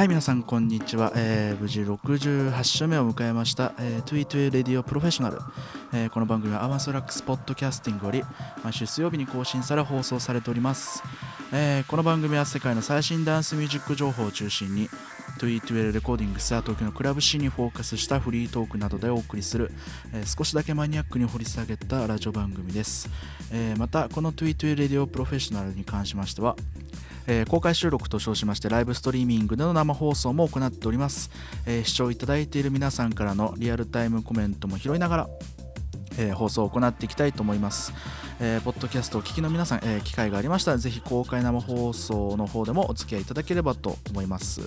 はい皆さんこんにちは、えー無事68週目を迎えました、えー、2E2L RADIO professional、えーこの番組はアマストラックスポッドキャスティングより毎週水曜日に更新され放送されております、えーこの番組は世界の最新ダンスミュージック情報を中心に2E2L Recordings や東京のクラブシーンにフォーカスしたフリートークなどでお送りする、えー少しだけマニアックに掘り下げたラジオ番組です、えーまたこの2E2L RADIO professional に関しましてはえー公開収録と称しましてライブストリーミングでの生放送も行っております、えー視聴いただいている皆さんからのリアルタイムコメントも拾いながら、えー放送を行っていきたいと思います、えーポッドキャストをお聞きの皆さん、えー機会がありましたらぜひ公開生放送の方でもお付き合いいただければと思います、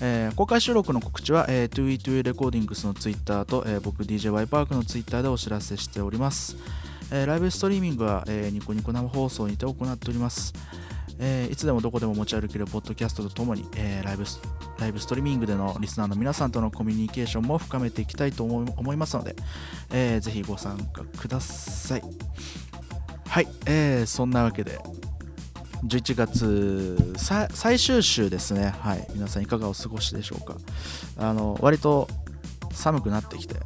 えー公開収録の告知は、えー、2E2 レコーディングスのツイッターと、えー僕 DJY パークのツイッターでお知らせしております、えーライブストリーミングは、えーニコニコ生放送にて行っております。えーいつでもどこでも持ち歩けるポッドキャストとともに、えーライブスライブストリーミングでのリスナーの皆さんとのコミュニケーションも深めていきたいと思いますので、えーぜひご参加ください。はい、えーそんなわけで、11月最終週ですね、はい、皆さんいかがお過ごしでしょうか。あの割と寒くなってきて、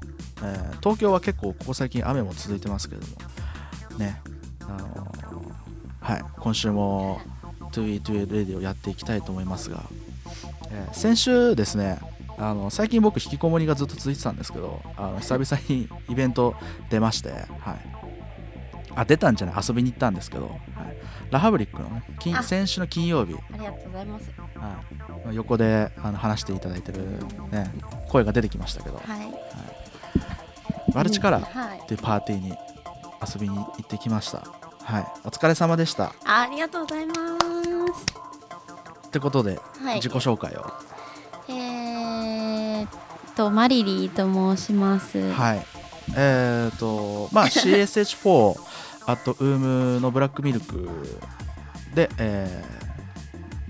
えー東京は結構ここ最近雨も続いてますけども、ね、あのはい、今週も 2E2 レディをやっていきたいと思いますが、えー先週ですねあの最近僕引きこもりがずっと続いてたんですけどあの久々にイベント出まして、はい、あ出たんじゃない？遊びに行ったんですけど、はい、ラハブリックのね先週の金曜日、ありがとうございます。はい、横であの話していただいてる、ね、声が出てきましたけど、はい。マルチカラーはいっ。ていうパーティーに遊びに行ってきました。はい、お疲れ様でした。ありがとうございます。ってことで、はい自己紹介を。えーっとマリリーと申します。はい。えっ、と、まあ CSH4 あと UM のブラックミルクで、えー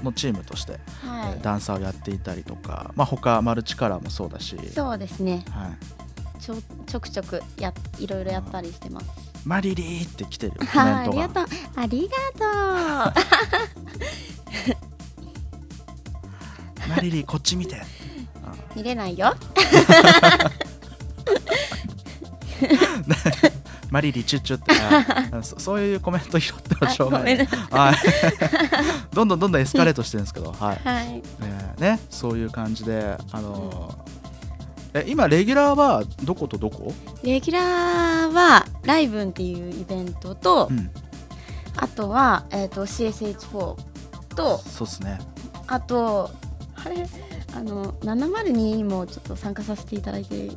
のチームとして、はいえーダンサーをやっていたりとか、まあ他マルチカラーもそうだし、そうですね。はい。ちょちょくちょくやいろいろやったりしてます。マリリーって来てるコメントが。りがとう。ありがとう。マリリーこっち見て。見れないよ。マリリーチュッチュって、はいそそういうコメント拾ってもしょうがない。はい。どんどんどんどんエスカレートしてるんですけど、はい。はい。えーね、そういう感じで、あのーえ今レギュラーはどことどこ？レギュラーはライブンっていうイベントと、うん、あとはえーっと CSH4 とそうですね。あとあれ？あの702にもちょっと参加させていただいている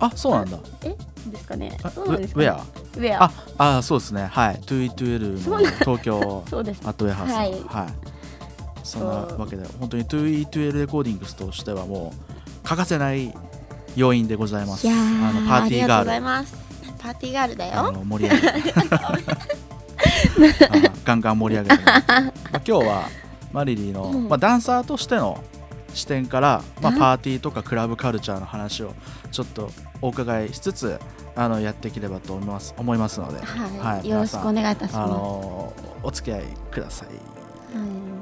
あ、そうなんだ。え？ですかねあそうなんですか、ね、ウェア？ウェアあ、あ、そうですね。はい。トゥイトゥエルの東京そうですアットウェアハウスの。ははいい。そんなわけで本当にトゥイトゥエルレコーディングスとしてはもう欠かせない要因でございます。いやあのパーティーありがとうございガール。パーティーガールだあよの盛り上げて。あ ガンガン盛り上げてもらって、まあ、今日はマリリーの、うん。まあ、ダンサーとしての視点から、まあ、パーティーとかクラブカルチャーの話をちょっとお伺いしつつあのやっていければと思います思いますので、はい、はいよろしくお願いいたしあます、のお付き合いください。はい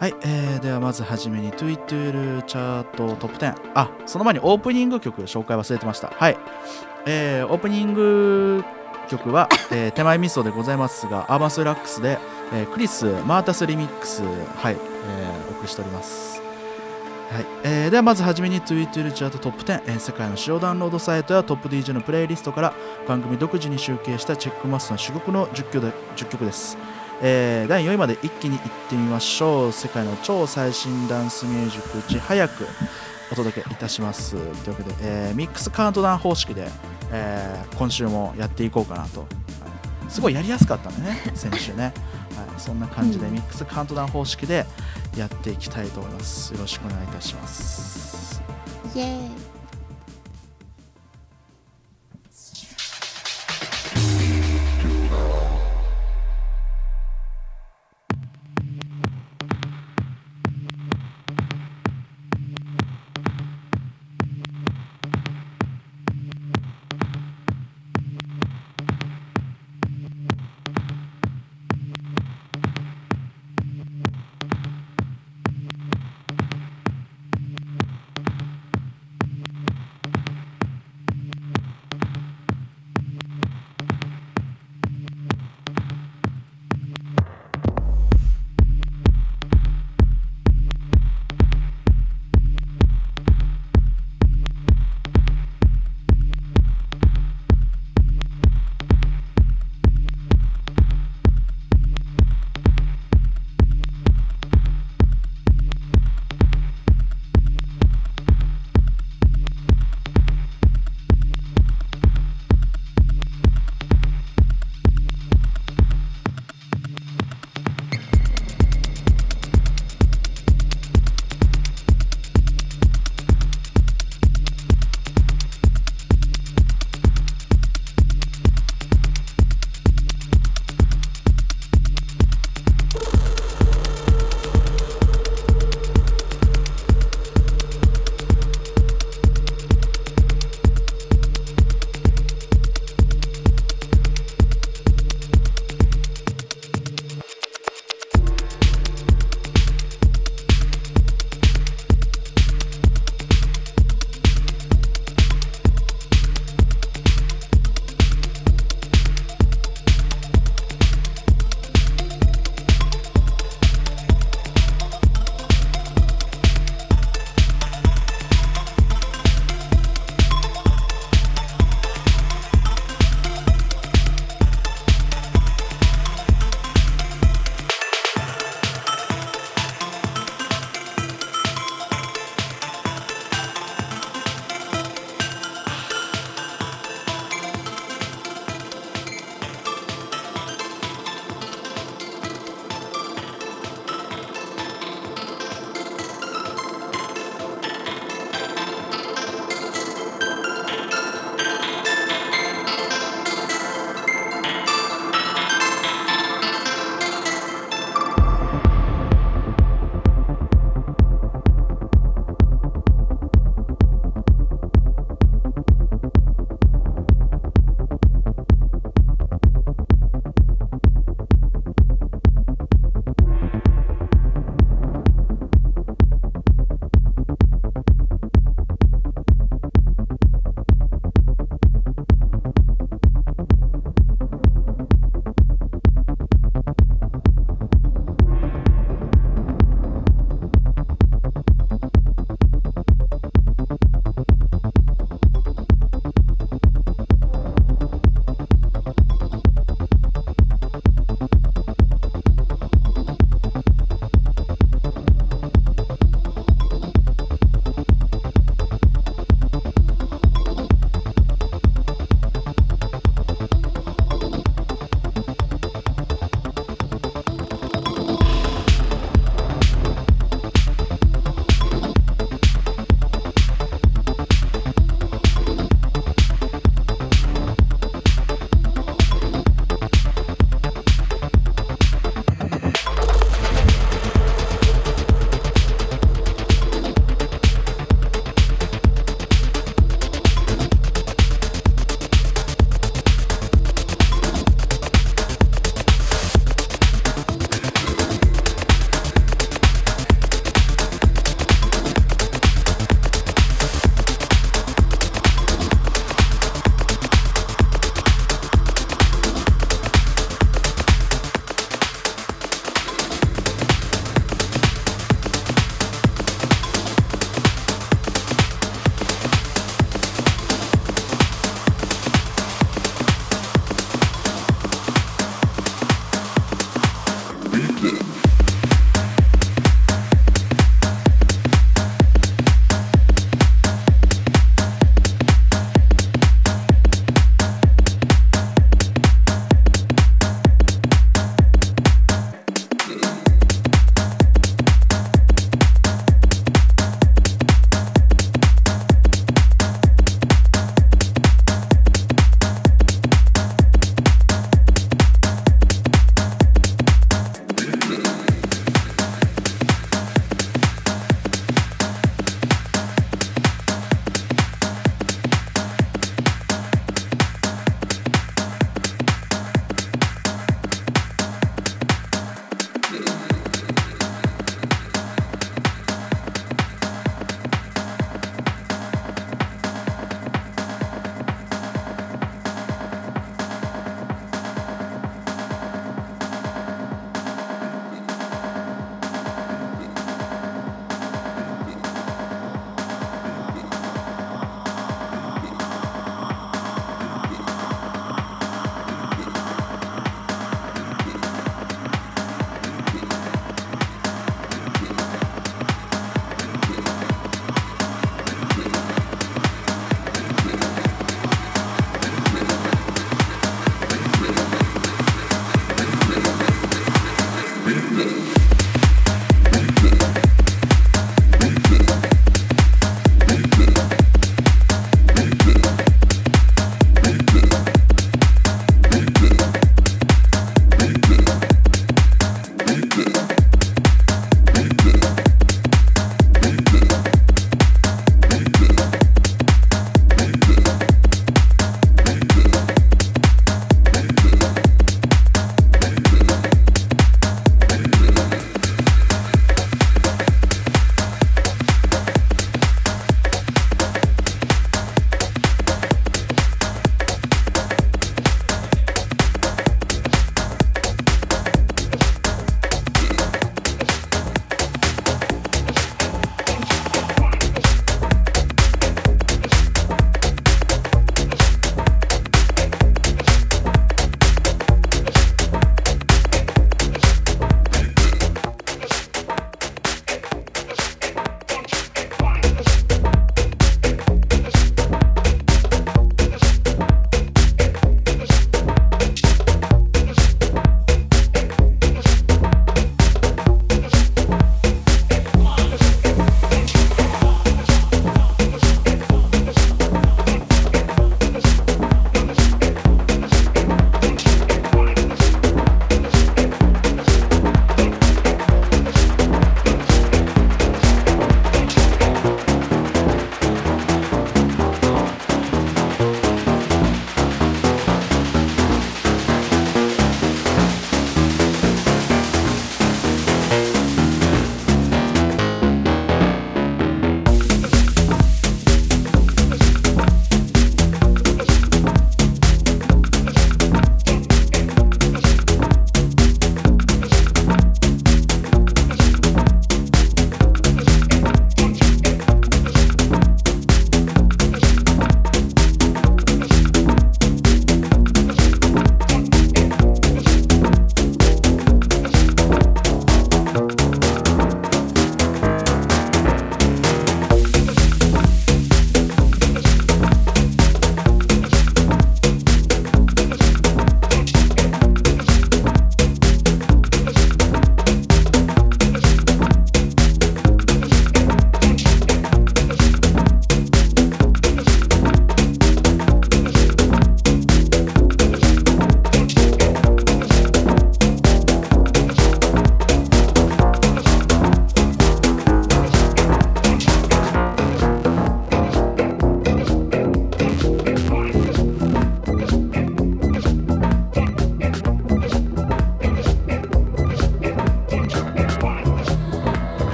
はい、えーではまずはじめに TweetL チャートトップ10あその前にオープニング曲紹介忘れてました。はい、えーオープニング曲は、えー手前味噌でございますがアーバンスラックスで、えークリス・マータスリミックスはい、えーお送りしております。はい。えーではまずはじめに TweetL チャートトップ10、えー世界の主要ダウンロードサイトやトップ DJ のプレイリストから番組独自に集計したチェックマスの珠玉の10曲で10曲ですえー第4位まで一気にいってみましょう。世界の超最新ダンスミュージックいち早くお届けいたします。というわけで、えーミックスカウントダウン方式で、えー今週もやっていこうかなと、はいすごいやりやすかったんでね 先週ね、そんな感じでうん。ミックスカウントダウン方式でやっていきたいと思います。よろしくお願いいたします。イエーイ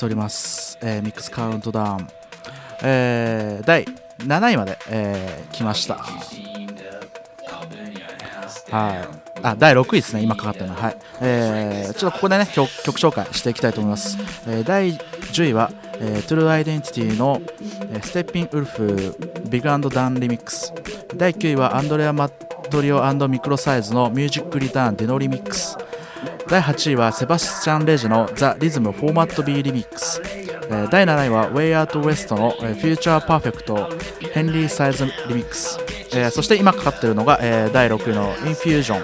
しております、えーミックスカウントダウン、えー第7位まで、えー来ました。はい。あ第6位ですね。今かかったの。ははい、えーちょっとここでね曲紹介していきたいと思います、えー第10位は、えー、 True Identity の、えー Steppin' Wolf Big Dan Remix 第9位はアンドレア・マットリオミクロサイズの Music Return Deno Remix第8位はセバスチャン・レジの The Rhythm Format:B Remix、第7位は Way Out West の、 Future Perfect Henry Saiz Remix、えーそして今かかっているのが、えー第6位の Infusion、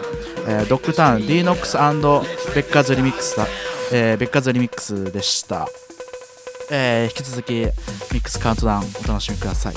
えードッグタウン D ノックスベッカーズ・リミックスだ、えー Beckers Remix でした、えー引き続きミックスカウントダウンお楽しみください、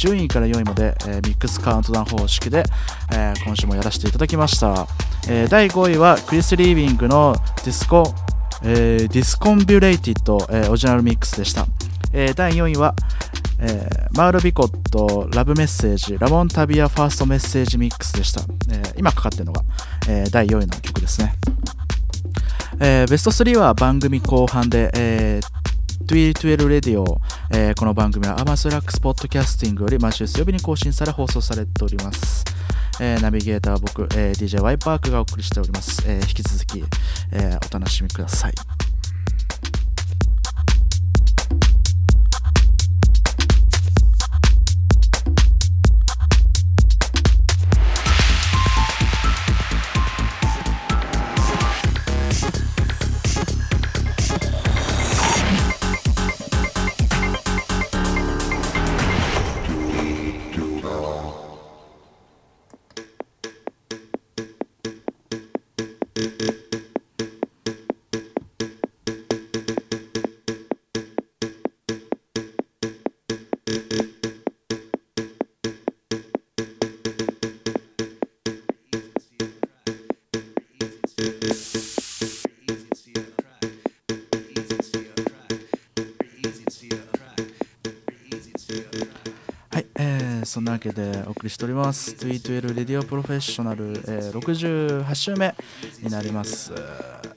10位から4位まで、えーミックスカウントダウン方式で、えー今週もやらせていただきました、えー第5位はクリス・リービングのディスコ、えー Discombobulated、えー Original Mix でした、えー第4位は、えーマール・ビコット Love Message ラモン・タピア First Message Mix でした、えー今かかってるのが、えー第4位の曲ですね。えベスト3は番組後半で、えー、2E2L RADIO、えーこの番組はアマスラックスポッドキャスティングより毎週水曜日に更新され放送されております。えーナビゲーターは僕、えー DJ ワイパークがお送りしております。え引き続き、えお楽しみくださ。い、そんなわけでお送りしております。212レディオプロフェッショナル、えー68週目になります。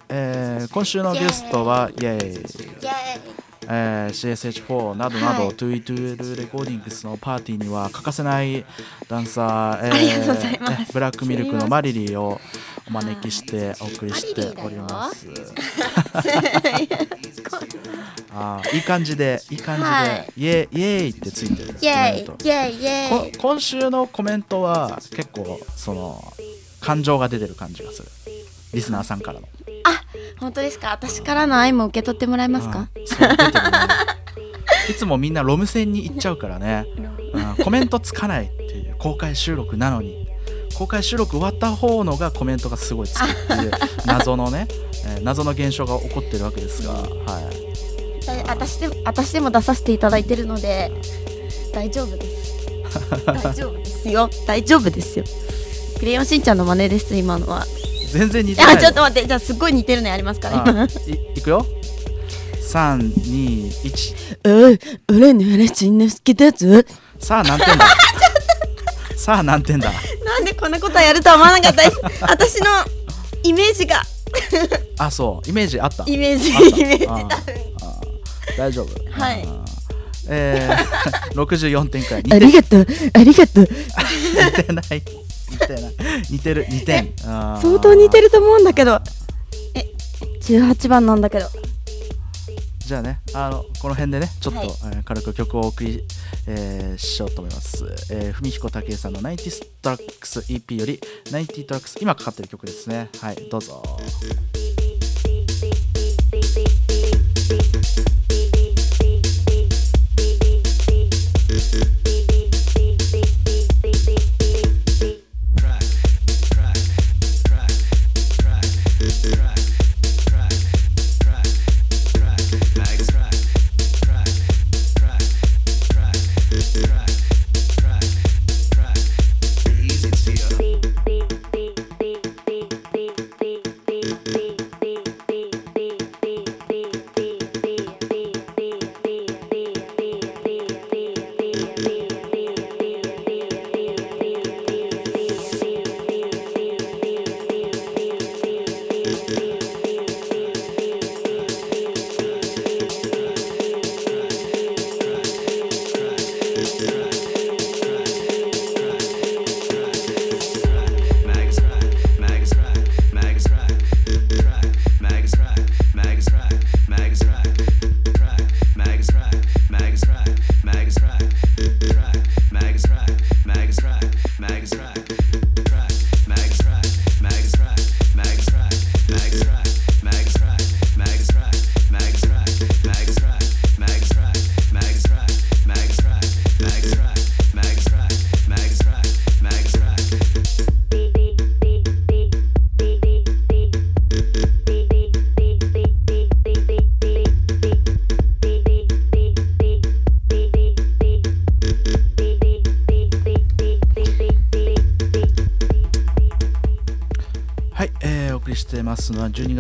えー今週のゲストは、イェイイイえー CSH4 などなど、はい212レコーディングスのパーティーには欠かせないダンサー、えありがとうございますねブラックミルクのマリリーをお招きしてお送りしております。あーいい感じで、いい感じで、はい。イエイイエーイってついてる。イエーイイエーイイエイ。今週のコメントは結構その感情が出てる感じがする。リスナーさんからの。あ本当ですか？私からの愛も受け取ってもらえますか？いつもみんなロム線に行っちゃうからね、うんコメントつかないっていう公開収録なのに公開収録終わった方のがコメントがすごいつくっていう謎のね、えー謎の現象が起こってるわけですが、はい、え私でも私でも出させていただいてるので大丈夫です。大丈夫ですよ。大丈夫ですよ。クレヨンしんちゃんの真似です今のは。全然似てない。あちょっと待って。じゃあすっごい似てるのやりますから今。あいいくよ。321うん俺の話の好きだぞさあ何点だ。さあ何点だ こんなことやるとは思わなかったです。私のイメージが。あそう。イメージあった。イメージイメージ。大丈夫。はい。あえー、64点くらい。あ似てりがとう。ありがとう。似てない。似てない。似てる。2点あー相当似てると思うんだけど。え18番なんだけどじゃあねあのこの辺でねちょっと、はい。えー軽く曲をお送り、えーしようと思います、えー、文彦武恵さんの90ストラックス EP より90トラックス今かかってる曲ですね。はいどうぞ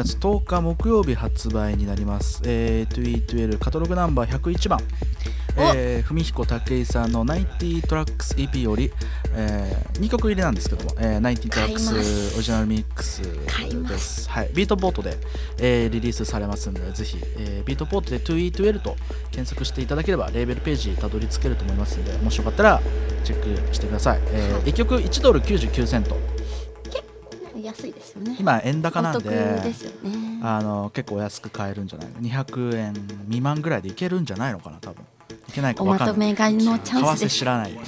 月10日木曜日発売になります、えー、2E2L カタログナンバー101番、えー、文彦武井さんの90トラックス EP より、えー、2曲入りなんですけども、えー、90 Tracks Original Mix です、はい、 Beatport で、えーリリースされますのでぜひ、えービートポートで 2E12 と検索していただければレーベルページにたどり着けると思いますのでもしよかったらチェックしてください、えーはい。1曲1ドル99セント。安いですよね。今円高なんで。ですよねあの結構安く買えるんじゃないの？200円未満ぐらいでいけるんじゃないのかな多分。いけないかおまと分かんない。め買いのチャンスです。知らない。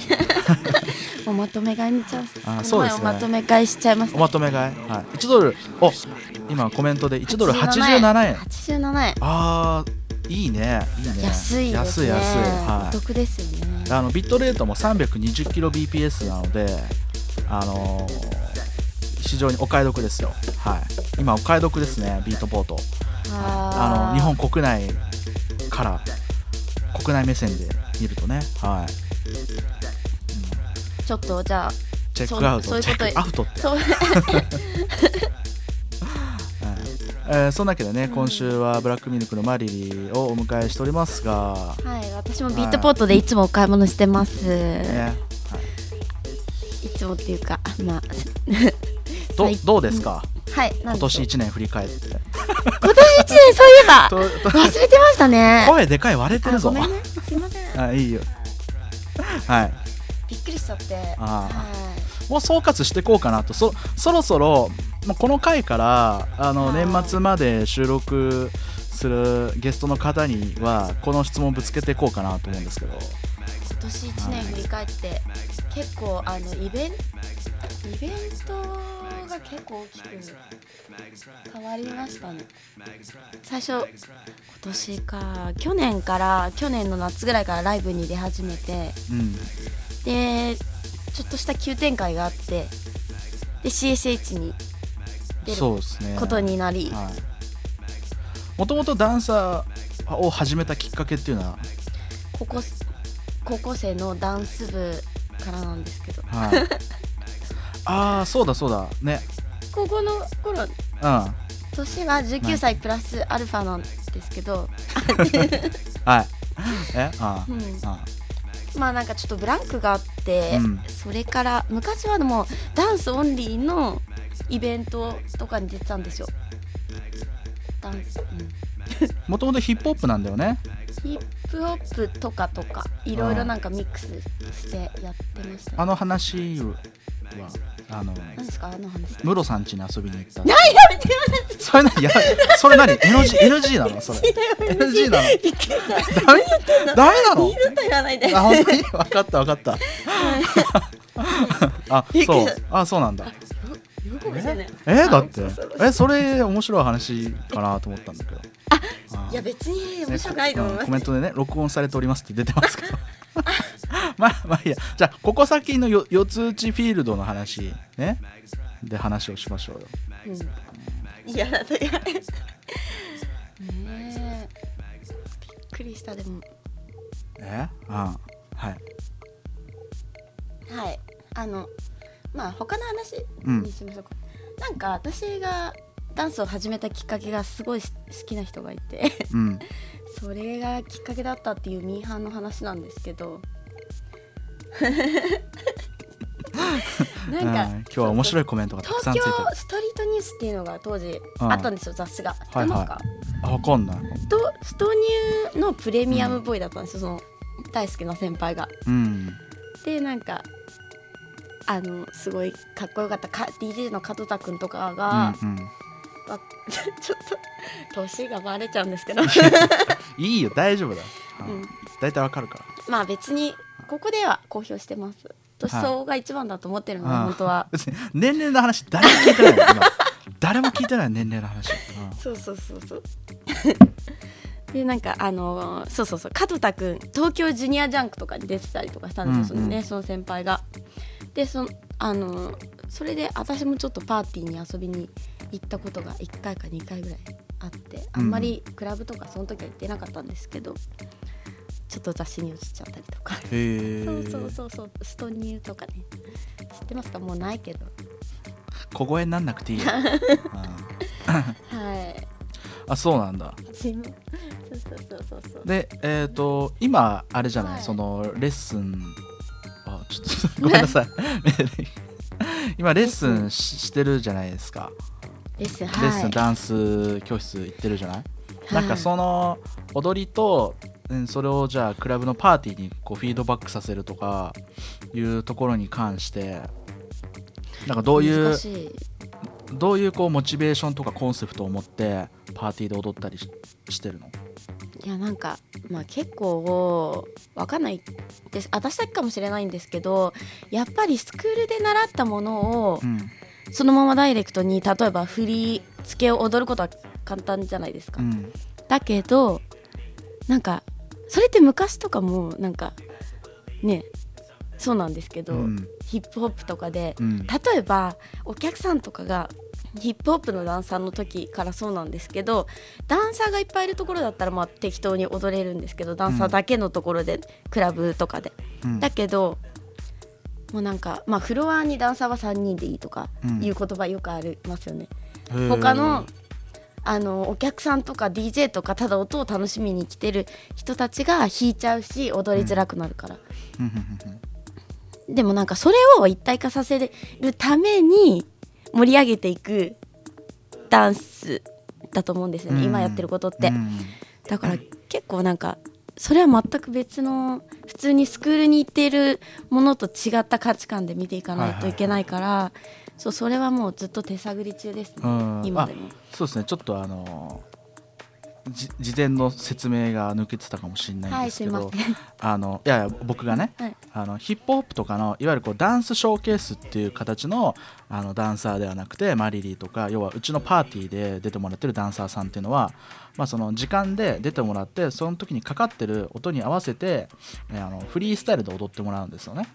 おまとめ買いのチャンス。あこそうですね。おまとめ買いしちゃいましたおまとめ買い、はい、1ドル。お今コメントで1ドル87円。87円。あーいいね。いいね。安いですね。安い安い。はお得ですよね。いあのビットレートも 320kbps なのであのー非常にお買い得ですよ。はい。今お買い得ですねビートポート。ああの日本国内から国内目線で見るとね。はい。ちょっとじゃあチェックアウトチェそうそういうことックアウトって。そう。えーそんなわけでね、今週はブラックミルクのマリリーをお迎えしておりますが、はい私もビートポートでいつもお買い物してます、ね。いつもっていうかまあど最どうですか、はい今年1年振り返って。今年一年そういえば 忘れてましたね。声でかい割れてるぞ。あごめんね。すいません。あいいよ。はい。びっくりしちゃって。あはもう総括していこうかなと。そそろそろもうこの回からあのはい。年末まで収録するゲストの方にはこの質問ぶつけていこうかなと思うんですけど年一年振り返って結構あのイベンイベントが結構大きく変わりましたね。最初今年か去年から去年の夏ぐらいからライブに出始めてうん。でちょっとした急展開があってで CSH に出るそうですねことになり、はい。もともとダンサーを始めたきっかけっていうのは、高校生のダンス部からなんですけど。はい、ああそうだそうだ。ね。高校の頃うん年は19歳プラスアルファなんですけど、はい。えあうん。あまあなんかちょっとブランクがあって、うん。それから昔はでもダンスオンリーのイベントとかに出てたんですよ。ダンス、うん。もともとヒップホップなんだよね。ヒップホップとかとかいろいろなんかミックスしてやってました、ね、あの話はあの何ですか？あの話。ムロさん家に遊びに行った。何やめてそれ何やそれ何？NG, NG なの？それ。NG なの？ダメ？ダメなの？二度と言わないで。あ本当に？分かった分かった。あそう。あそうなんだえ？え？だって。え？それ面白い話かなと思ったんだけど。あいや別に面白くないと思います。うん コメントでね録音されておりますって出てますけど まあまあいいや。じゃあここ先のよ四つ打ちフィールドの話ね？で話をしましょうよ。うん。いやだってねえ。びっくりした。でも。え？あ。はい。はい。あのまあ他の話うん。にしましょうか、なんか私がダンスを始めたきっかけがすごい好きな人がいて。うん。それがきっかけだったっていうミーハンの話なんですけど。なんかうん。今日は面白いコメントがたくさん東ついてる。京ストリートニュースっていうのが当時うん。あったんですよ、雑誌が。知ってますか、はいあわかんない。ストストニューのプレミアムボーイだったんですよ、その大好きな先輩が。うん。でなんかあのすごいかっこよかった。か DJ の門田君とかうが、んうん。わ ちょっと年がバレちゃうんですけど。いいよ大丈夫だ。ようん。大体わかるから。まあ別にここでは公表してます。年相応が一番だと思ってるので、うん本当は。年齢の話誰も聞いてない 誰も聞いてない年齢の話、うん。そうそうそうそう。でなんかあのーそうそうそう。門田君東京ジュニアジャンクとかに出てたりとかしたんですよ、うんうん。その先輩がでそのあのーそれで私もちょっとパーティーに遊びに行ったことが1回か2回ぐらいあってあんまりクラブとかその時は行ってなかったんですけど、ちょっと雑誌に映っちゃったりとか。へえそうそうそうそうストニューとかね。知ってますか？もうないけど。小声になんなくていいよ、うん。はい。あそうなんだ。そうそうそうそうそう。でえっ、と今あれじゃない、はい。そのレッスンあちょっとごめんなさい。今レッスンししてるじゃないですか、レッスンレッスはいンダンス教室行ってるじゃない、はい。なんかその踊りとうんそれをじゃあクラブのパーティーにこうフィードバックさせるとかいうところに関してなんかどういうどういうこうモチベーションとかコンセプトを持ってパーティーで踊ったりししてるの？いやなんかまあ結構わかんないです。私だけかもしれないんですけどやっぱりスクールで習ったものをうん。そのままダイレクトに例えば振り付けを踊ることは簡単じゃないですか、うん。だけどなんかそれって昔とかもなんかねそうなんですけど、うん。ヒップホップとかでうん。例えばお客さんとかがヒップホップのダンサーの時からそうなんですけどダンサーがいっぱいいるところだったらまあ適当に踊れるんですけどダンサーだけのところで、クラブとかで。うん。だけどもうなんかまあフロアにダンサーは3人でいいとかうん。いう言葉よくありますよね、他のあのお客さんとか DJ とかただ音を楽しみに来てる人たちが弾いちゃうし踊りづらくなるから、うん。うん。うん。うんでもなんかそれを一体化させるために盛り上げていくダンスだと思うんですよね、うん。今やってることって、うん。だから結構なんかそれは全く別の普通にスクールに行っているものと違った価値観で見ていかないといけないから、そうそれはもうずっと手探り中ですね、うん。今でも。そうですね。ちょっとあのじ事前の説明が抜けてたかもしれないんはいですけど、すいあのいやいや僕がねはい。あのヒップホップとかのいわゆるこうダンスショーケースっていう形のあのダンサーではなくてマリリーとか要はうちのパーティーで出てもらってるダンサーさんっていうのは、まあ、その時間で出てもらってその時にかかってる音に合わせて、えーあのフリースタイルで踊ってもらうんですよね。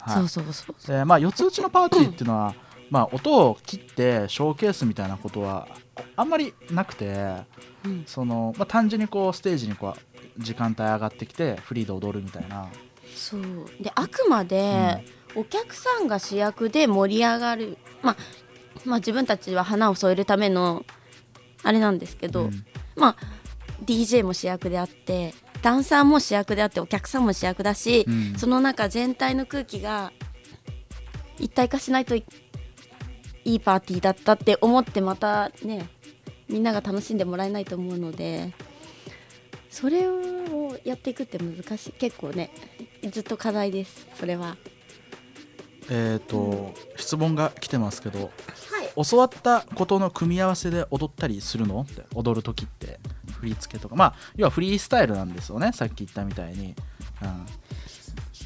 はい。そうそうそう。でまあ、四つ打ちのパーティーっていうのは、まあ、音を切ってショーケースみたいなことはあんまりなくてうんその、まあ、単純にこうステージにこう時間帯上がってきてフリーで踊るみたいな。そう。であくまでお客さんが主役で盛り上がる、まあ、まあ自分たちは花を添えるためのあれなんですけど、うん。まあ DJ も主役であってダンサーも主役であってお客さんも主役だし、うん。その中全体の空気が一体化しないといいいパーティーだったって思ってまたねみんなが楽しんでもらえないと思うのでそれをやっていくって難しい結構ねずっと課題ですそれは。えーと質問が来てますけどはい。教わったことの組み合わせで踊ったりするの？って踊る時って振り付けとか。まあ要はフリースタイルなんですよねさっき言ったみたいに、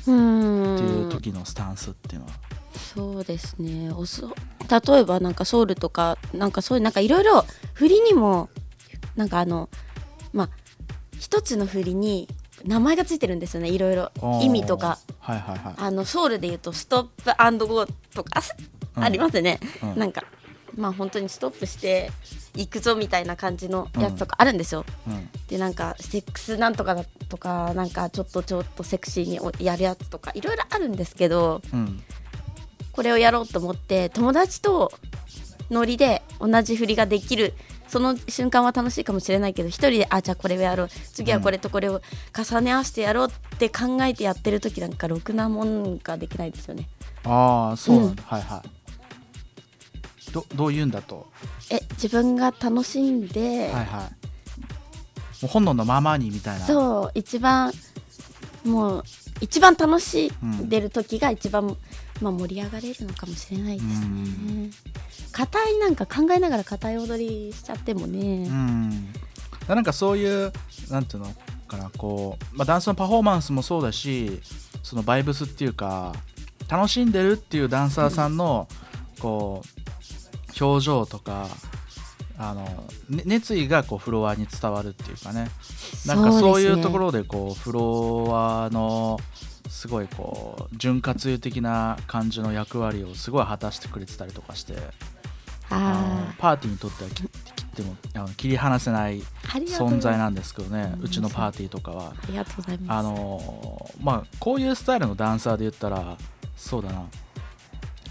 うん、うーん。っていう時のスタンスっていうのは。そうですね。おそ例えばなんかソウルとかなんかそういうなんかいろいろ振りにもなんかあのまあ一つの振りに名前がついてるんですよね。いろいろ。意味とか。はいはいはい。あのソウルで言うとストップゴーとか、うん。ありますね、うん。なんかまあ本当にストップして行くぞみたいな感じのやつとかあるんですよ、うん。でなんかセックスなんとかだとかなんかちょっとちょっとセクシーにおやるやつとかいろいろあるんですけどうんこれをやろうと思って友達とノリで同じ振りができるその瞬間は楽しいかもしれないけど一人であじゃあこれをやろう次はこれとこれを重ね合わせてやろうって考えてやってる時なんかろくなもんができないですよね。ああそうなんだ、はいはい。どどう言うんだと？え自分が楽しんで、はいはい。もう本能のままにみたいな。そう一番もう一番楽しんでる時が一番、まあ、盛り上がれるのかもしれないですね。硬いなんか考えながら硬い踊りしちゃってもね、うん。なんかそういうなんていうのかなこう、まあ、ダンスのパフォーマンスもそうだしそのバイブスっていうか楽しんでるっていうダンサーさんのこう表情とかあの、ね熱意がこうフロアに伝わるっていうかね。なんかそういうところろでこうフロアのすごいこう潤滑油的な感じの役割をすごい果たしてくれてたりとかしてあパーティーにとっては切切ってもあの切り離せない存在なんですけどねうんうちのパーティーとかは。ありがとうございます。あのまあこういうスタイルのダンサーで言ったらそうだな。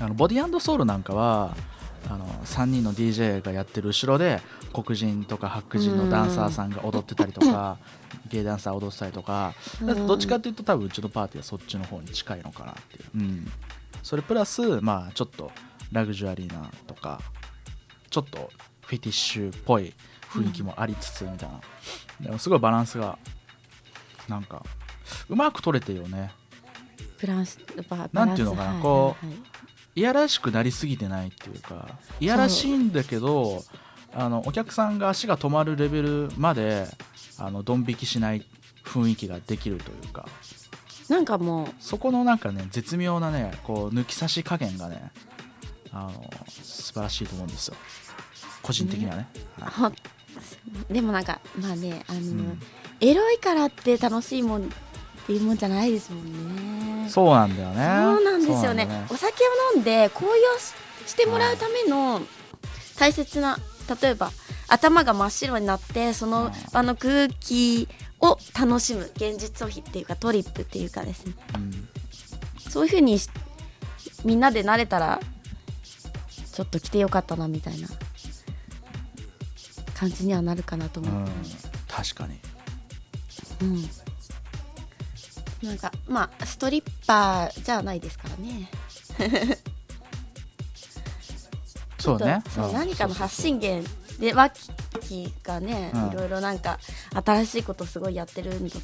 あのボディソウルなんかはあの3人の DJ がやってる後ろで黒人とか白人のダンサーさんが踊ってたりとか、ゲイダンサー踊ってたりとか、うん。どっちかっていうと多分うちのパーティーはそっちの方に近いのかなっていう、うん、それプラスまあちょっとラグジュアリーなとかちょっとフェティッシュっぽい雰囲気もありつつみたいな、でもすごいバランスがなんかうまく取れてるよね。ブランスバなんていうのかなこうはいはい。はいいやらしくなりすぎてないっていうかいやらしいんだけどあのお客さんが足が止まるレベルまであのドン引きしない雰囲気ができるというか。なんかもうそこのなんかね絶妙なねこう抜き差し加減がねあの素晴らしいと思うんですよ。個人的にはね。はい。ほでもなんかまあねあの、ん。エロいからって楽しいもんっていうもんじゃないですもんね。そうなんだよね。そうなんですよね。そうなんだお酒を飲んで高揚ししてもらうための大切な例えば頭が真っ白になってその場の空気を楽しむ現実逃避っていうかトリップっていうかですね。うん。そういう風にしみんなで慣れたらちょっと来てよかったなみたいな。感じにはなるかなと思うん。って、確かに。うんなんかまあストリッパーじゃないですからね。そうね。そううん。何かの発信源でワッキーがね、うん。いろいろなんか新しいことすごいやってるんだ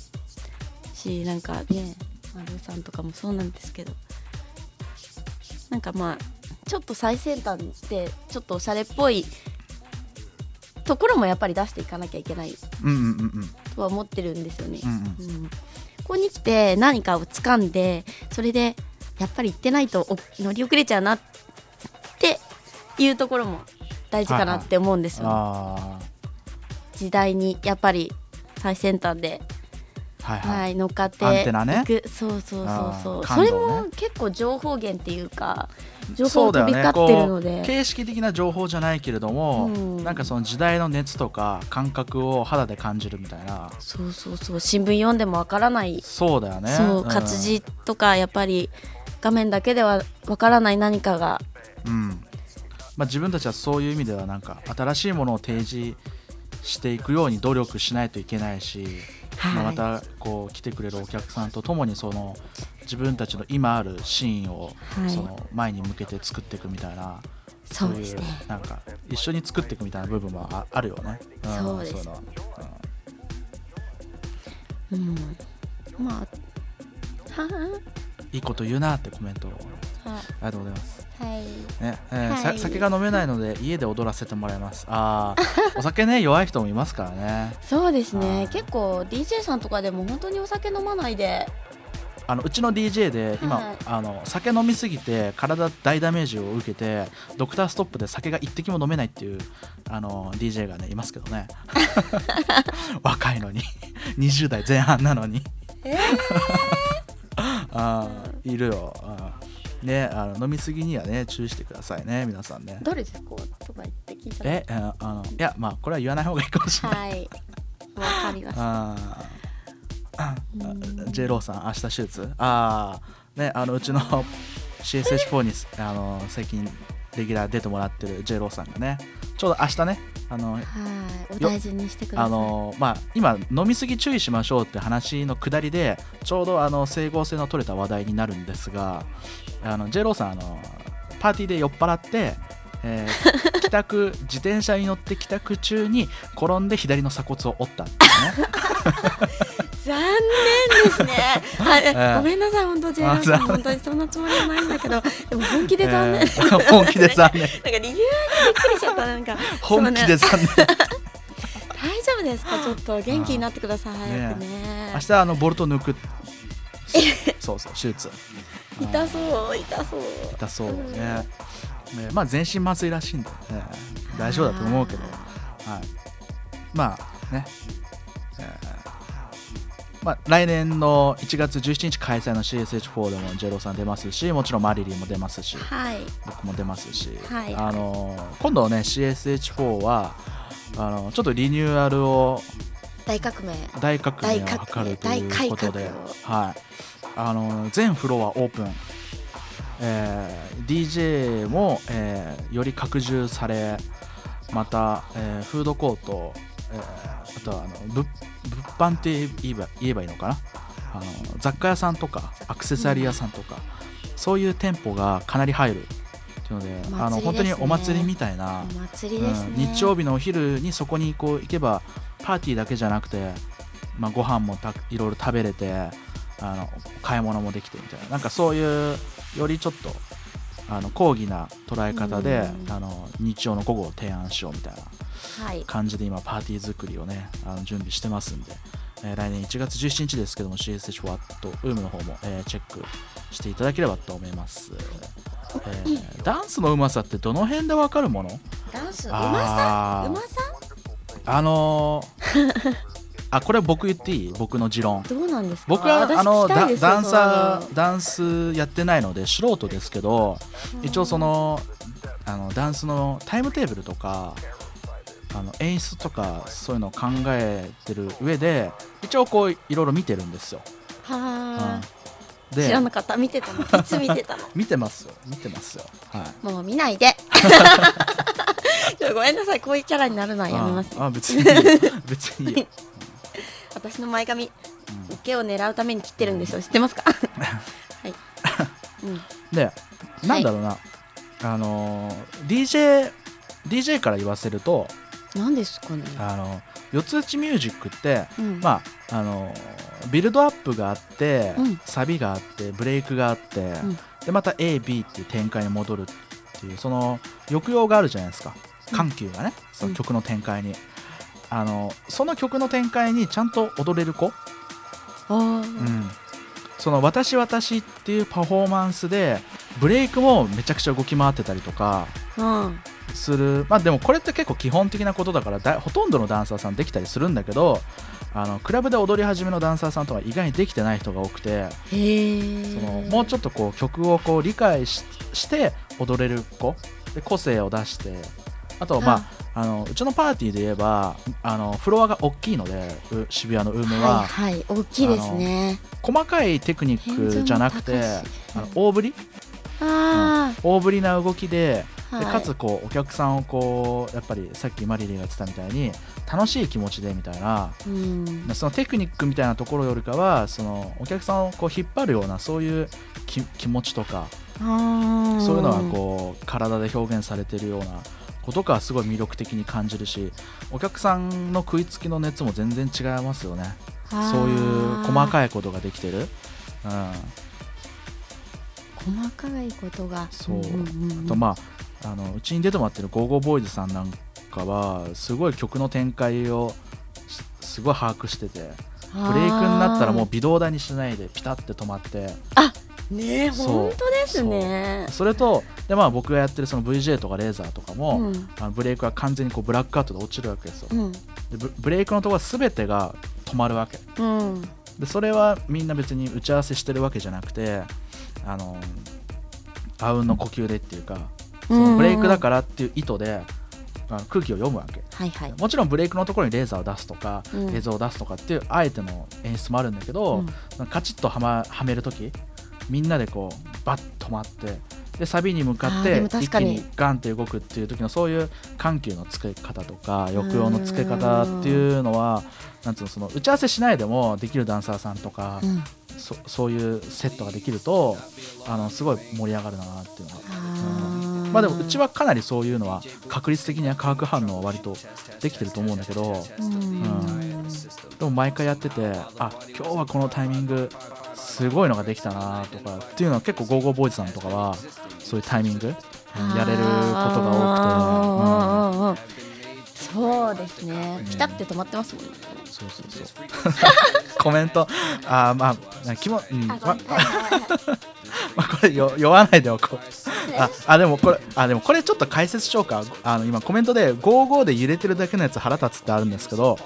しなんかね丸さんとかもそうなんですけど。なんかまあちょっと最先端でちょっとおしゃれっぽいところもやっぱり出していかなきゃいけないとは思ってるんですよね。うんうん。うんここに来て何かを掴んでそれでやっぱり行ってないとお乗り遅れちゃうなっていうところも大事かなって思うんですよ、あ時代にやっぱり最先端で、あはいはい、はい、乗っかってアンテナね。そうそうそうそう、あーそ感れも結構情報源っていうか情報飛び交ってるので、こう形式的な情報じゃないけれども、うん。なんかその時代の熱とか感覚を肌で感じるみたいな。そうそうそう。新聞読んでもわからない。そうだよね。そうん。活字とかやっぱり画面だけではわからない何かが。うん。まあ、自分たちはそういう意味ではなんか新しいものを提示していくように努力しないといけないし、まあはい。またこう来てくれるお客さんと共にその自分たちの今あるシーンをはい。その前に向けて作っていくみたいな、そういなんか一緒に作っていくみたいな部分はああるよね。んそうです。うんまあはうんいいこと言うなってコメントを。ありがとうございます。はい。ねえーはい。さ酒が飲めないので家で踊らせてもらいます。ああ、お酒ね弱い人もいますからね。そうですね。はい。結構 DJ さんとかでも本当にお酒飲まないで。あのうちの DJ で今、はい。あの酒飲みすぎて体大ダメージを受けてドクターストップで酒が一滴も飲めないっていうあの DJ がねいますけどね。若いのに。20代前半なのに。えあーいるよねあの飲みすぎにはね注意してくださいね皆さんね。どれですか？とか言って聞いたらえああのいやまあこれは言わない方がいいかもしれない、はい。わかりました。あー。あうん。J ローさん明日手術？ああねあのうちの CSH4 にあの最近レギュラー出てもらってる J ローさんがねちょうど明日ねあのはいお大事にしてください。あのまあ、今飲みすぎ注意しましょうって話のくだりでちょうどあの整合性の取れた話題になるんですがあの J ローさんあのパーティーで酔っ払って、えー 帰宅自転車に乗って帰宅中に転んで左の鎖骨を折ったっていうね 残念ですね。あえええ。ごめんなさい本当ローさん本当にそんなつもりはないんだけど でも本気で残念、えー 本気で残念。なんか理由がびっくりしちゃったなんか。本気で残念。大丈夫ですか？ちょっと元気になってください早くね。明日あのボルト抜く。そうそう手術。痛そう痛そう。痛そうね。ねまあ全身麻酔らしいんで、ね、大丈夫だと思うけど、はい、まあね、えーまあ、来年の1月17日開催の CSH4 でもジェロさん出ますしもちろんマリリンも出ますしはい。僕も出ますし、はい。あの今度ね CSH4 はあのちょっとリニューアルを大革命。大革命を図るということではい、あの全フロアオープン。えー DJ も、えーより拡充されまた、えーフードコート、えーあとはあの物物販って言えば言えばいいのかな？あの雑貨屋さんとかアクセサリー屋さんとか、そういう店舗がかなり入るっていうのであの本当にお祭りみたいな、ね、うん日曜日のお昼にそこにこう行けばパーティーだけじゃなくて、まあ、ご飯もたいろいろ食べれてあの買い物もできてみたいな。なんかそういうよりちょっとあの講義な捉え方で、うん。あの日曜の午後を提案しようみたいな。はい感じで今パーティー作りをねあの準備してますんで、えー来年1月17日ですけども CSH ワットウームの方も、えーチェックしていただければと思います、えーダンスのうまさってどの辺でわかるもの？ダンス？うまさ？うまさ？あのー あこれ僕言っていい？僕の持論。どうなんですか？僕は私あの。ダダンサーダンスやってないので素人ですけど一応そのあのダンスのタイムテーブルとかあの演出とかそういうのを考えてる上で一応こういろいろ見てるんですよ、はうん。あ、知でらなかった。見てたの？いつ見てたの？見てますよ。見てますよ。はい。もう見ないで。ごめんなさい。こういうキャラになるのはやめますああ別に別にいいよ、私の前髪うん。受けを狙うために切ってるんですよ。知ってますか？はい、うん、でなんだろうな、あのー DJ DJ から言わせると何ですかね。あの四つ打ちミュージックって、うん。まああのビルドアップがあって、うん。サビがあってブレイクがあって、ん。でまた AB っていう展開に戻るっていうその抑揚があるじゃないですか。緩急がね、その曲の展開に、あのその曲の展開にちゃんと踊れる子、うん。その「私私」っていうパフォーマンスでブレイクもめちゃくちゃ動き回ってたりとかうんする。まあでもこれって結構基本的なことだからだほとんどのダンサーさんできたりするんだけどあのクラブで踊り始めのダンサーさんとか意外にできてない人が多くてそのもうちょっとこう曲をこう理解しして踊れる子で個性を出してあとまああ。のうちのパーティーで言えばあのフロアが大きいのでう渋谷のウームは、はいはい大きいですね。細かいテクニックじゃなくてあの大振りあ大振りな動きであ、はい、でかつこうお客さんをこうやっぱりさっきマリリンが言ってたみたいに楽しい気持ちでみたいなうん。そのテクニックみたいなところよりかはそのお客さんをこう引っ張るようなそういう気気持ちとかそういうのはこう体で表現されてるようなことがすごい魅力的に感じるしお客さんの食いつきの熱も全然違いますよね。そういう細いかいことができてる、うん、細かいことが。そう。あとまああのうちに出てもらってるゴーゴーボーイズさんなんかはすごい曲の展開をしすごい把握しててブレイクになったらもう微動だにしないでピタッて止まって。ねえそう。本当ですね。それとで、まあ、僕がやってるその VJ とかレーザーとかも、うん。あのブレイクは完全にこうブラックアウトで落ちるわけですよ。うん。でブブレイクのところは全てが止まるわけ。うん。でそれはみんな別に打ち合わせしてるわけじゃなくてあのあうんの呼吸でっていうかそのブレイクだからっていう意図で、あの空気を読むわけ。はいはい。もちろんブレイクのところにレーザーを出すとか、うん。映像を出すとかっていうあえての演出もあるんだけど、カチッとは,、ま、はめるときみんなでこうバッと止まってでサビに向かって一気にガンって動くっていう時のそういう緩急のつけ方とか抑揚のつけ方っていうのはなんつうのその打ち合わせしないでもできるダンサーさんとか、うん。そそういうセットができるとあのすごい盛り上がるなっていうのがあー。まあでもうちはかなりそういうのは確率的には化学反応は割とできてると思うんだけどうん。でも毎回やっててあ今日はこのタイミングすごいのができたなとかっていうのは結構ゴーゴーボーイズさんとかはそういうタイミング？うんやれることが多くて、そうですね。うん。ピタって止まってますもんね。うん、そうそうそう。コメント。あーまあ気も、うん。ままあ、これよ酔わないでおこう。ああでもこれあでもこれちょっと解説しようか。あの今コメントで55で揺れてるだけのやつ腹立つってあるんですけど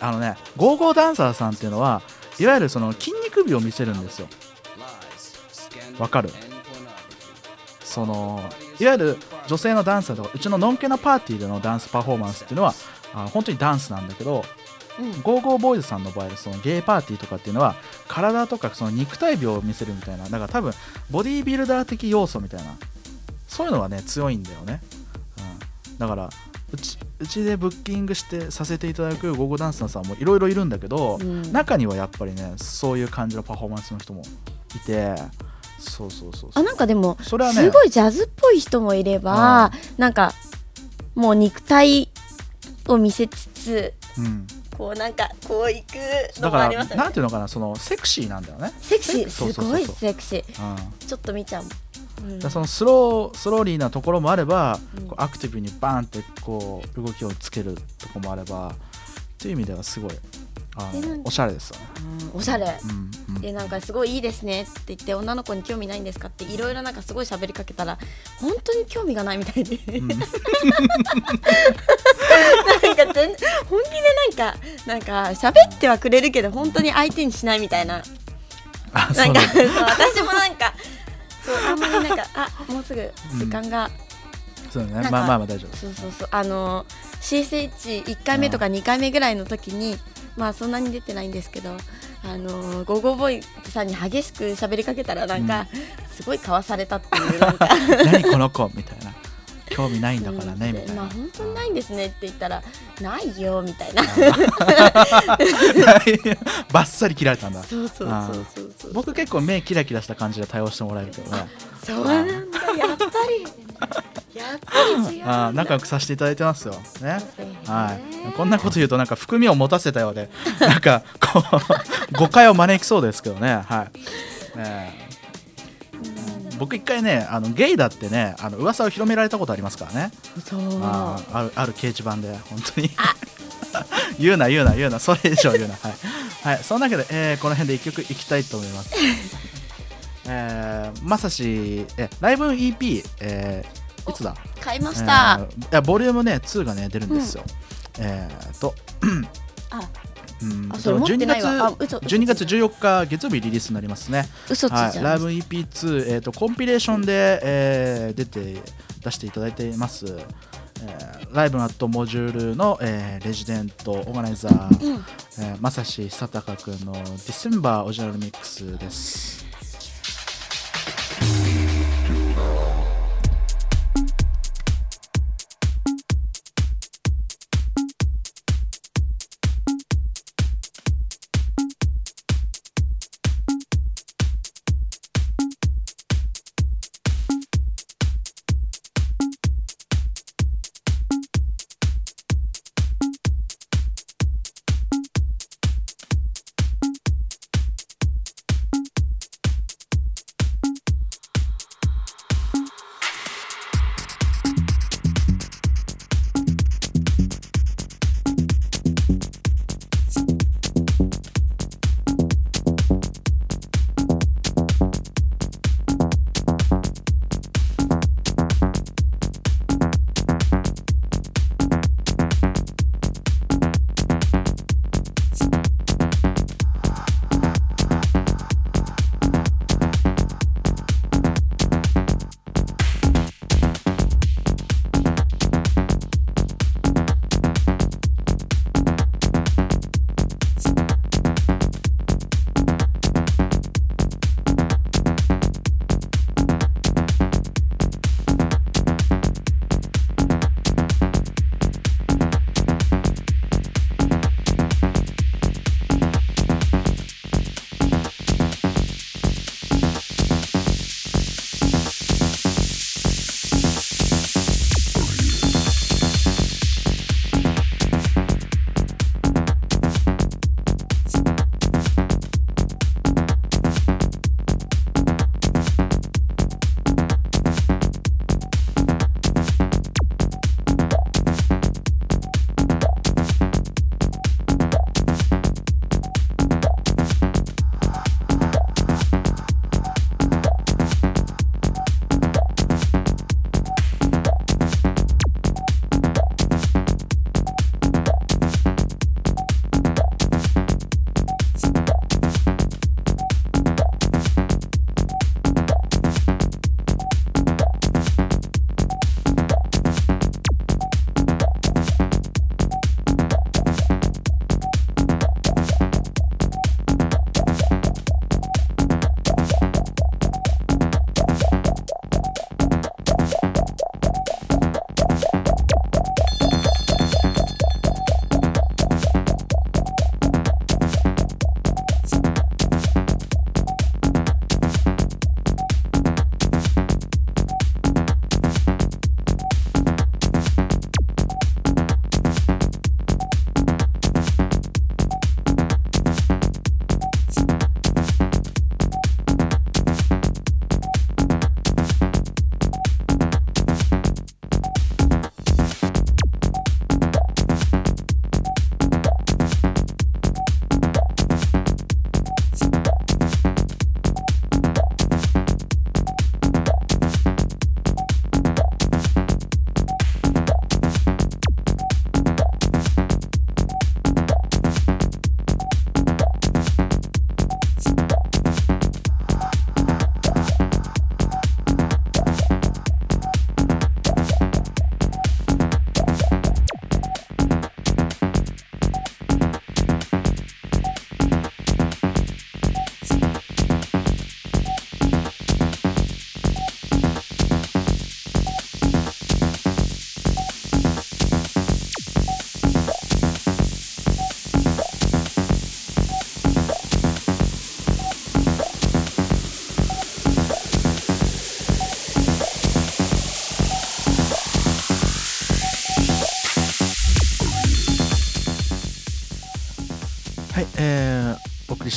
あのね55ダンサーさんっていうのはいわゆるその筋肉美を見せるんですよ。わかる？そのいわゆる女性のダンサーとかうちののんけなパーティーでのダンスパフォーマンスっていうのはあ本当にダンスなんだけどうん。ゴーゴーボーイズさんの場合そのゲイパーティーとかっていうのは体とかその肉体美を見せるみたいなだから多分ボディービルダー的要素みたいなそういうのはね強いんだよね、うん、だからうちうちでブッキングしてさせていただくゴーゴーダンサーさんもいろいろいるんだけど、うん。中にはやっぱりねそういう感じのパフォーマンスの人もいてそうそうそうあなんかでもそれはねすごいジャズっぽい人もいれば、なんかもう肉体を見せつつうん、こうなんかこういくのもありますよね。なんていうのかなそのセクシーなんだよね、セクシーすごいセクシー。うん、ちょっと見ちゃう、うん。そのスロースローリーなところもあれば、うん。こうアクティブにバーンってこう動きをつけるところもあればっていう意味ではすごいあおしゃれですよね。うんおしゃれ。うんうんでなんかすごいいいですねって言って女の子に興味ないんですかっていろいろなんかすごい喋りかけたら本当に興味がないみたいで。うんなんか全本気でなんかなんか喋ってはくれるけど本当に相手にしないみたいな。なかうんなんだ。そう私もなんかそうあんまりなんかあもうすぐ時間が、そうんかねまあまあまあ大丈夫。そうそうそうあの CSH1 回目とか2回目ぐらいの時にまあそんなに出てないんですけどあのゴーゴーボーイさんに激しく喋りかけたらなんか、すごいかわされたっていうなんか。何この子みたいな。興味ないんだからねうんみたいな。まあ本当にないんですねって言ったらないよみたいな。バッサリ切られたんだ。そうそうそうそう僕結構目キラキラした感じで対応してもらえるけどね。そうなんだ。やっぱり あー仲良くさせていただいてますよ。ね。はい、こんなこと言うとなんか含みを持たせたようで なんかこう誤解を招きそうですけどね。はい、えー僕一回ねあのゲイだってねあの噂を広められたことありますからね。そうあーあるある掲示板で本当に。言うな言うな言うな。それ以上言うな。はい、はい、そんなわけで、えーこの辺で一曲いきたいと思いますえーまさしえライブ EP、えーいつだ？買いました、えーいやボリュームね2がね出るんですよ、えーとあうんあそれ持ってないわ。12あ嘘月12月14日月曜日リリースになりますね。嘘ついはい、ライブ EP2、えー、とコンピレーションで、えー出て出していただいています、えーライブアットモジュールの、えーレジデントオーガナイザー、うん。えーまさしさたかくんのディセンバーオリジナルミックスです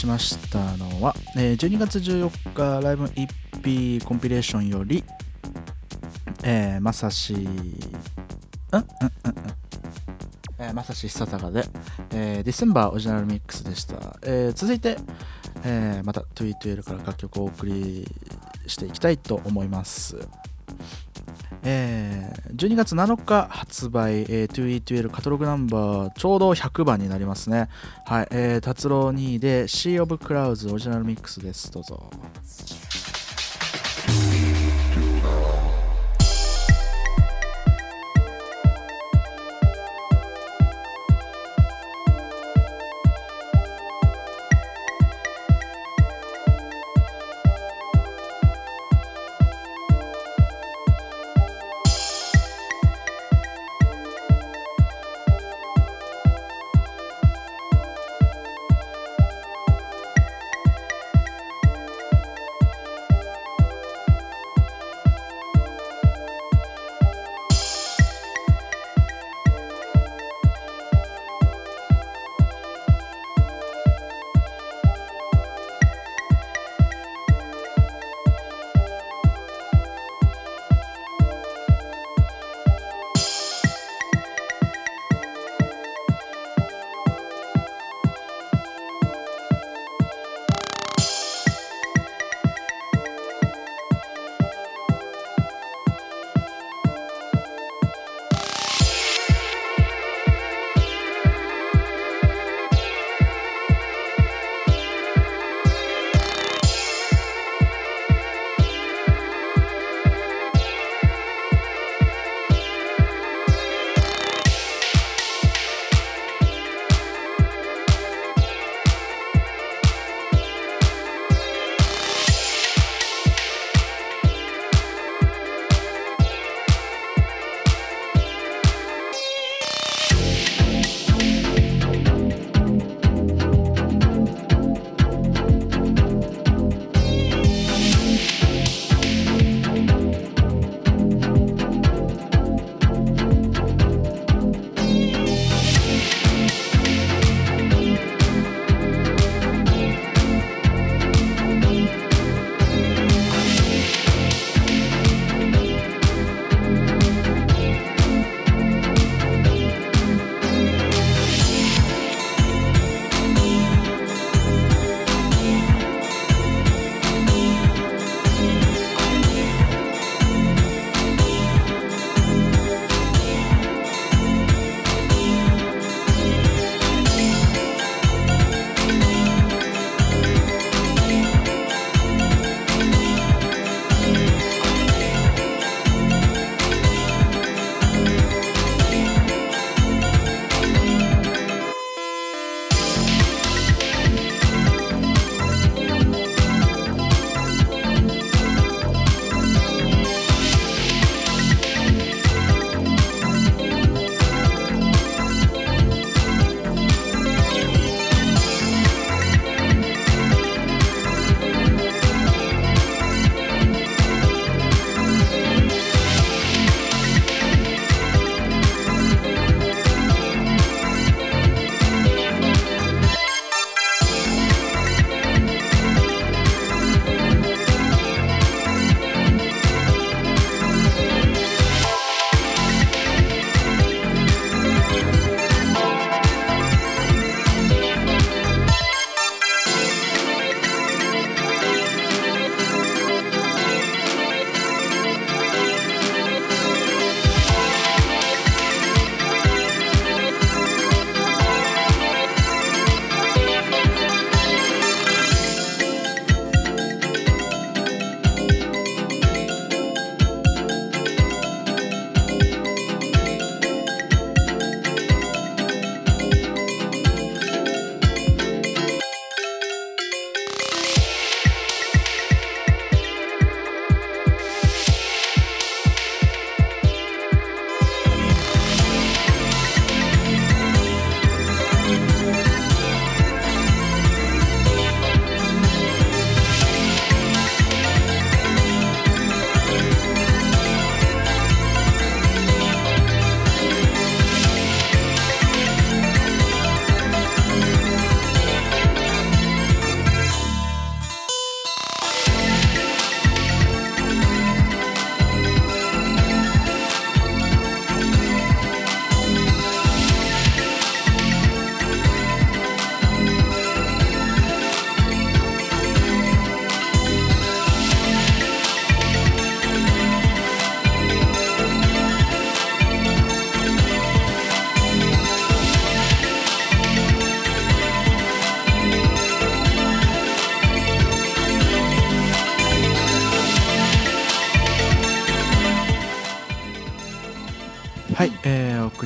しましたのは、えー12月14日ライブ EP コンピレーションより、えーまさし、うんうんうんうん。えーまさし久坂で、えー、ディセンバーオリジナルミックスでした。えー続いて、えーまた 2E12 から楽曲をお送りしていきたいと思います。えー12月7日発売、えー、2E12 カタログナンバーちょうど100番になりますね。はい、えー、達郎2位で Sea of Clouds オリジナルミックスです。どうぞ。「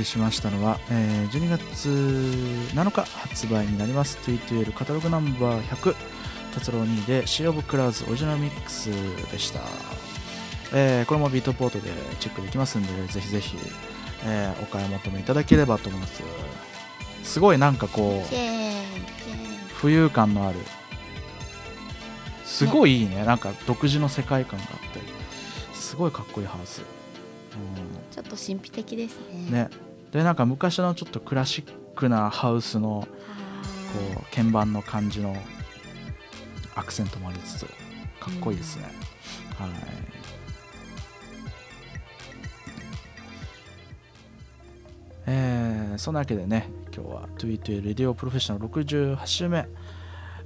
しましたのは、えー12月7日発売になります。T2L カタログナンバー100達郎2で Sea of Clouds オリジナルミックスでした、えーこれもビートポートでチェックできますんでぜひぜひ、えーお買い求めいただければと思います。すごいなんかこう浮遊感のある。すごいいいね。なんか独自の世界観があって。すごいかっこいいハウス、うん。ちょっと神秘的ですね。ね、でなんか昔のちょっとクラシックなハウスのあこう鍵盤の感じのアクセントもありつつかっこいいですね、はい。えーそんなわけでね今日は Tweet レディオプロフェッショナル68週目、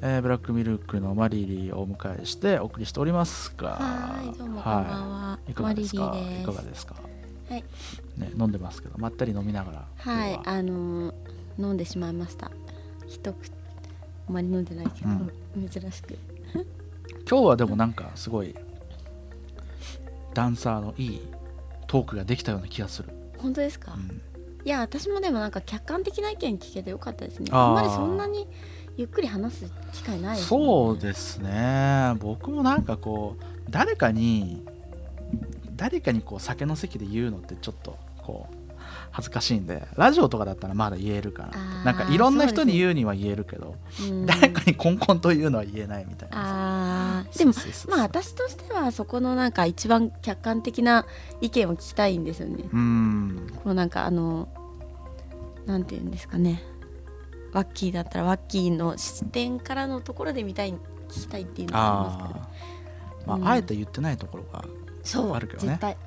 えーブラックミルクのマリリーをお迎えしてお送りしておりますが。はいどうもこんばんは、い。かマリリがですか？ーです。いかがですか、はい。ね、飲んでますけどまったり飲みながらはいあのー飲んでしまいました。一口あまり飲んでないけど、珍しく。今日はでもなんかすごいダンサーのいいトークができたような気がする、本当ですか、うん。いや私もでもなんか客観的な意見聞けてよかったですね。あんまりそんなにゆっくり話す機会ないですねそうですね僕もなんかこう誰かに誰かにこう酒の席で言うのってちょっとこう恥ずかしいんでラジオとかだったらまだ言えるからなんかいろんな人に言うには言えるけど、うん誰かにコンコンと言うのは言えないみたいなでもまあ私としてはそこのなんか一番客観的な意見を聞きたいんですよね。うん。このなんかあのなんていうんですかね。ワッキーだったらワッキーの視点からのところで見たい聞きたいっていうのがありますけど。ああえて言ってないところがそうあるけどね。絶対。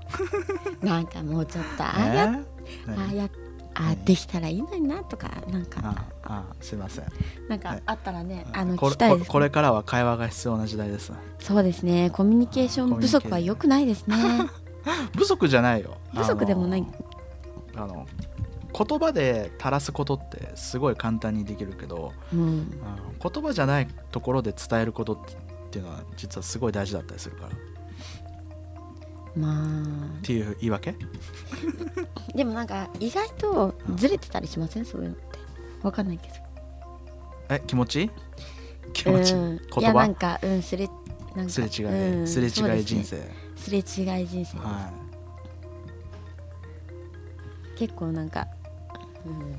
なんかもうちょっとああや、ねああやあ何？できたらいいのになとかなんか。ああすいません。なんかあったらねあのこれ聞きたいです、ね、ここれからは会話が必要な時代です。そうですね。コミュニケーション不足は良くないですね。不足じゃないよ。不足でもない。あの言葉で垂らすことってすごい簡単にできるけどうん。言葉じゃないところで伝えることっていうのは実はすごい大事だったりするからっまていう言い訳？あ でもなんか意外とずれてたりしません？そういうのって。わかんないけど。え気持ち？気持ち？うん言いやなん葉かうんすれなんか。すれ違い、うんすれ違い人生、すれ違い人生、は結構なんか、うん、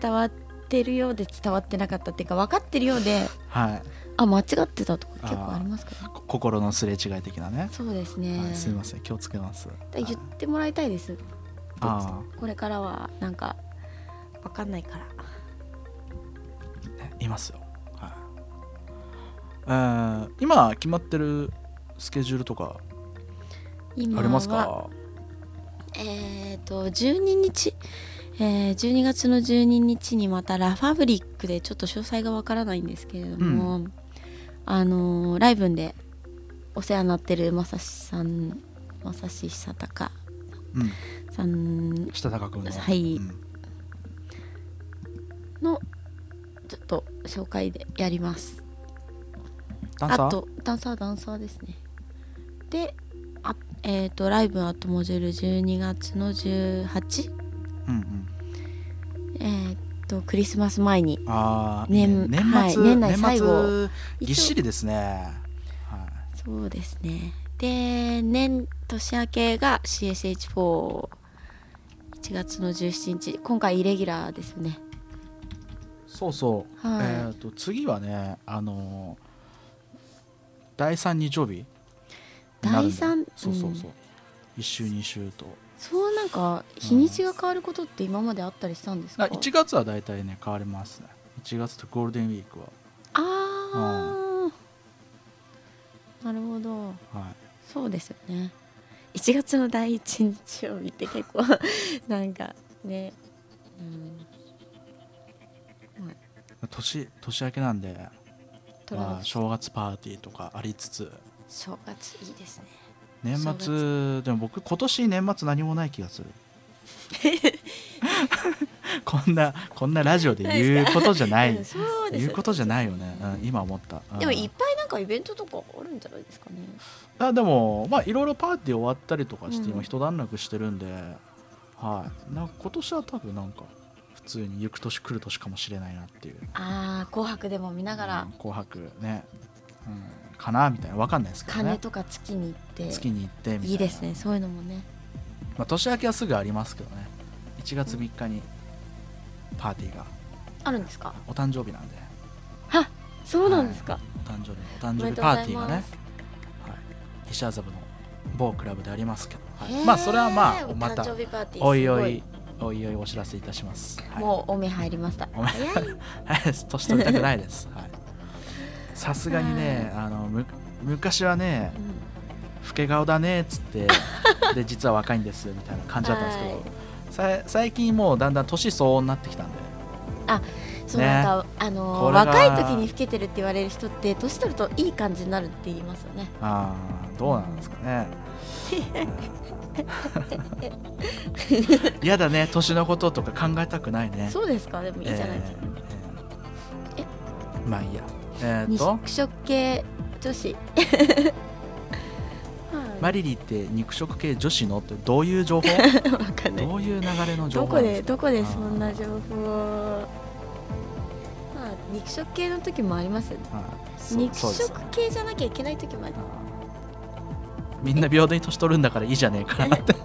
伝わってるようで伝わってなかったっていうか分かってるようでい、はい、あ間違ってたとか結構ありますからねこ心のすれ違い的なね、そうですね、はい、すいません気をつけます。だ言ってもらいたいです。あこれからはなんか分かんないから。いますよ、はい。えー今決まってるスケジュールとかありますか？えっ、と12日。えー12月の12日にまたラファブリックでちょっと詳細がわからないんですけれども、あのーライブでお世話になってるまさしさんまさしさたか。うん。さん下高君の。はい。うん。のちょっと紹介でやります。ダンサー？あとダンサーダンサーですね。であえっ、とライブアットモジュール12月の18うんうん。えっ、とクリスマス前に年ね年末、はい年内最後ぎっしりですね、はそうですね。で年年明けが CSH41 月の17日。今回イレギュラーですよね。い、そうそう、はい。えー、と次はねあのー第3日曜日第三そうそうそう、1週2週とそうなんか日にちが変わることって今まであったりしたんですか？あ1月は大体ね変わります。ね1月とゴールデンウィークは。あー。なるほど。はい。そうですよね。1月の第一日曜日って結構 なんかね、うん、年年明けなんで、まあ、正月パーティーとかありつつ。正月いいですね年正末でも僕今年年末何もない気がする。こんなこんなラジオで言うことじゃない。うんそうです言うことじゃないよね、うん、今思った、うん。でもいっぱいなんかイベントとかあるんじゃないですかね。あでもまあいろいろパーティー終わったりとかして、うん。今一段落してるんではい。なんか今年は多分なんか普通に行く年来る年かもしれないなっていう。ああ紅白でも見ながら。うん紅白ね、うん、かなみたいなわかんないですけどね。鐘とか月に行って。月に行ってみたいな。いいですねそういうのもね。まあ、年明けはすぐありますけどね。1月3日にパーティーが。あるんですか？お誕生日なんで。はそうなんですか、お誕生日お誕生日パーティーがね。はい、西麻布の某クラブでありますけど、はい、まあそれはまあまたおいおすいおいおいお知らせいたします、はい、もうお目入りました。早い。はい年取りたくないです。はいさすがにねあのむ昔はねうん。老け顔だねっつって で実は若いんですみたいな感じだったんですけど、さ最近もうだんだん年相応になってきたんで。そうね。なんかあの若い時に老けてるって言われる人って年取るといい感じになるって言いますよね。ああどうなんですかね。嫌だね年のこととか考えたくないね。そうですか？でもいいじゃないですか、えーえー。まあいいやえー肉食系女子。マリリーって肉食系女子の？ってどういう情報？どういう流れの情どこ報なんかですどこでそんな情報を。まあ肉食系の時もありますよね。肉食系じゃなきゃいけない時もある。みんな平等に年取るんだからいいじゃねえかなって。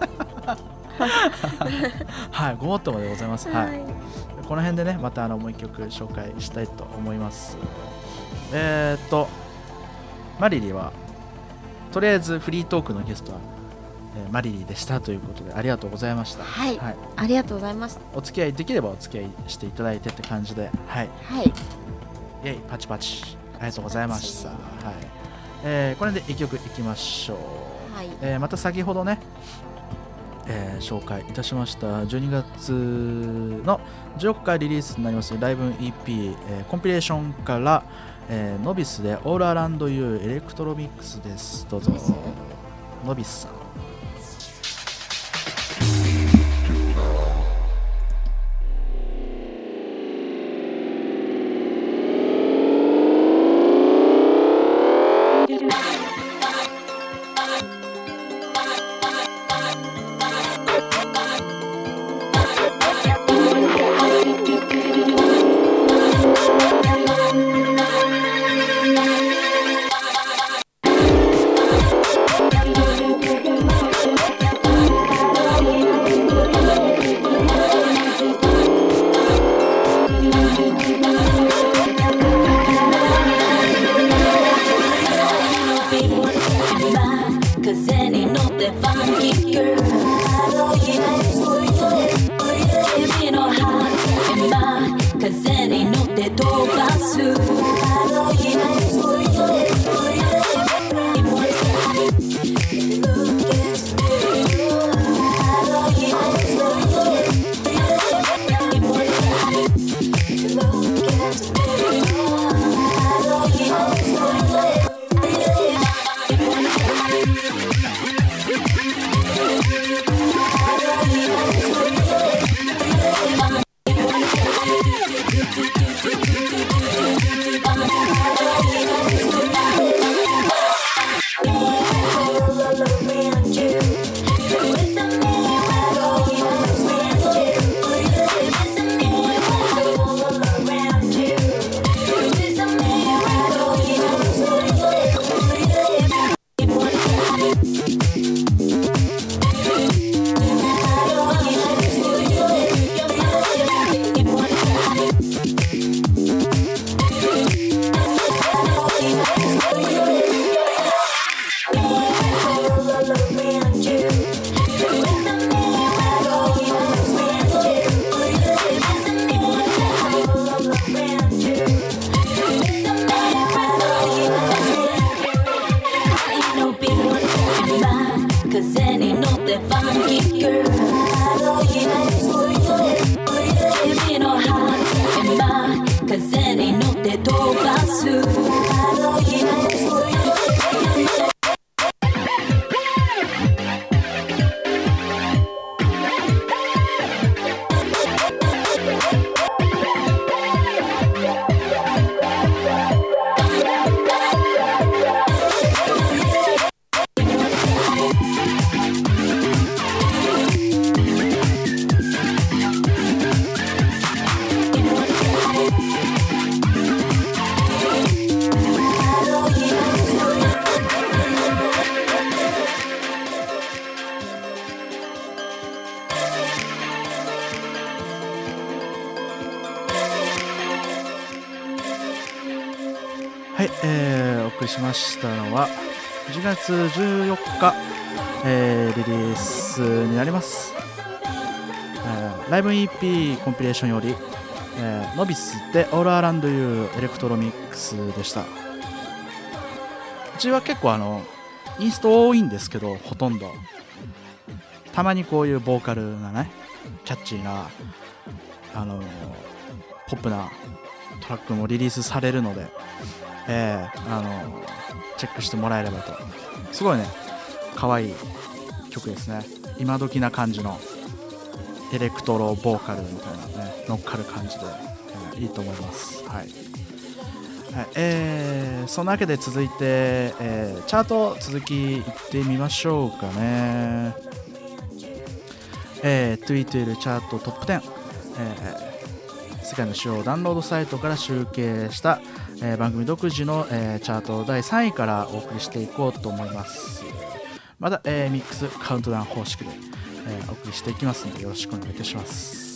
はい。ごもっともでございます。はい。この辺でねまたあのもう一曲紹介したいと思いますえー、っとマリリーはとりあえずフリートークのゲストは、えーマリリーでしたということでありがとうございました。はい。はい、ありがとうございます。お付き合いできればお付き合いしていただいてって感じではい。はい。イェイパチパチ。ありがとうございましたはい、えーこれで一曲いきましょう。はい。えーまた先ほどね、えー紹介いたしました12月の14日リリースになりますライブ EP、えーコンピレーションから、えーノビスで「 All Around You Electro Mix」です。どうぞ。ノビスさん14日、えーリリースになります、えーライブ EP コンピレーションより、えーノビスで All Around You Electro Mix でした。うちは結構あのインスト多いんですけどほとんど。たまにこういうボーカルがねキャッチーなあのポップなトラックもリリースされるので、えーあのチェックしてもらえればとすごいね。可愛い曲ですね。今時な感じのエレクトロボーカルみたいなね乗っかる感じで、えーいいと思います。はい、はい。えーそんなわけで続いて、えーチャート続きいってみましょうかね。え、Twitter チャートトップ10、えー世界の主要ダウンロードサイトから集計した、えー番組独自の、えーチャート第3位からお送りしていこうと思います。また、えーミックスカウントダウン方式で、えお送りしていきますのでよろしくお願いいたします。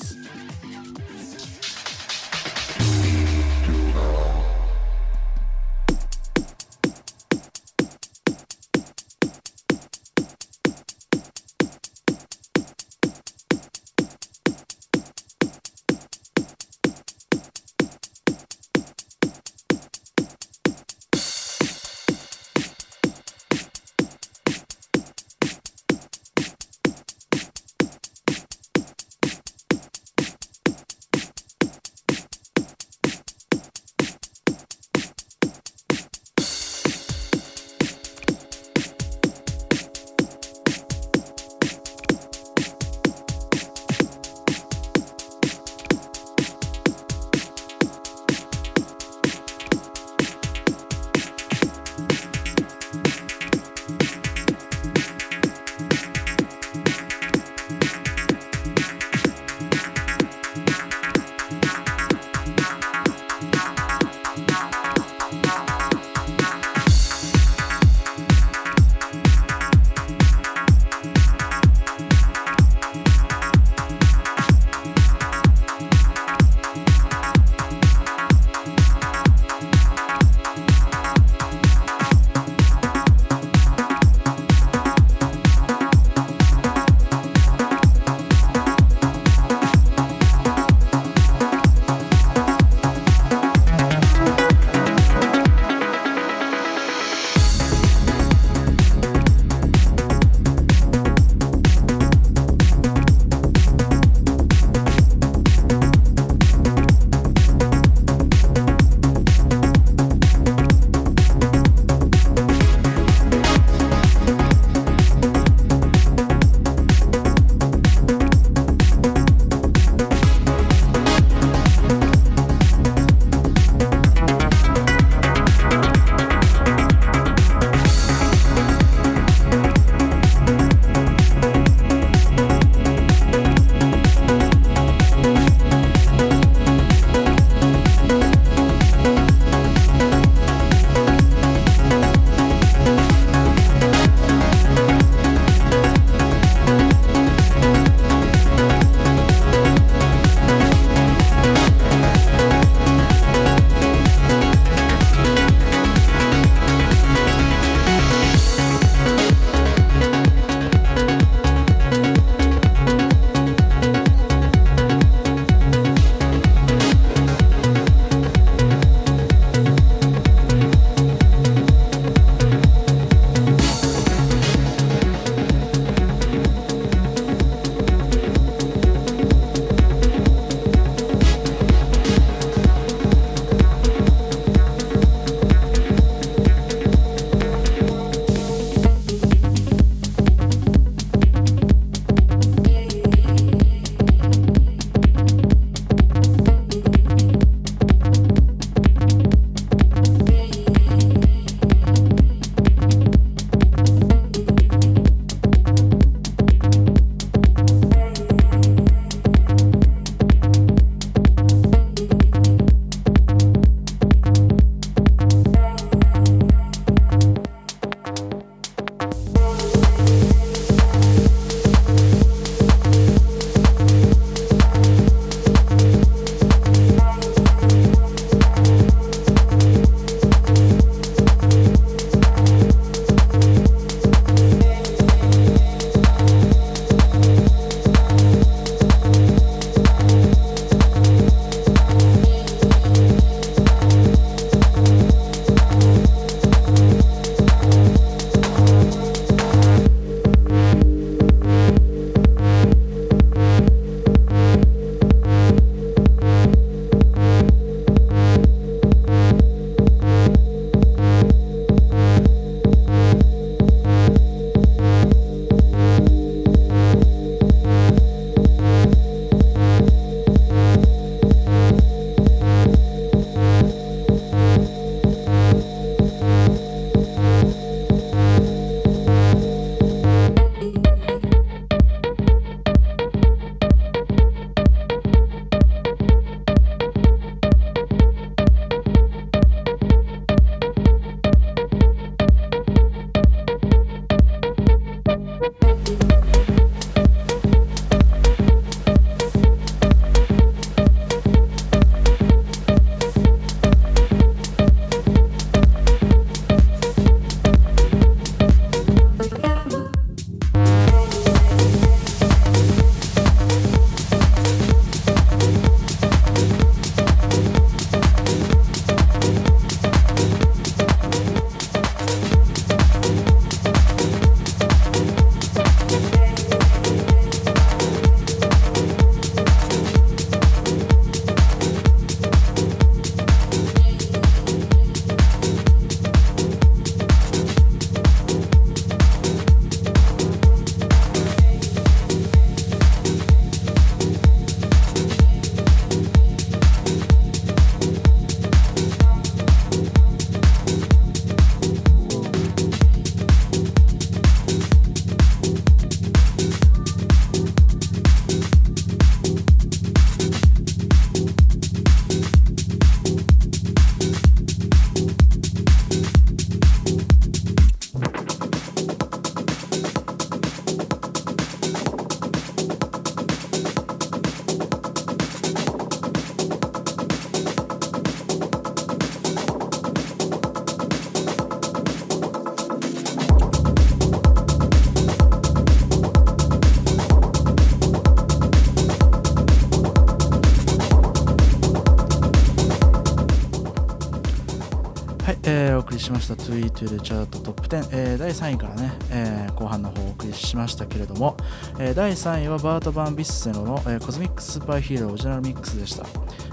Tweet チャートトップ10、えー第3位からね、えー後半の方をお送りしましたけれども、えー第3位はバート・バン・ビッセロの、えー Cosmic Superhero Original Mix でした、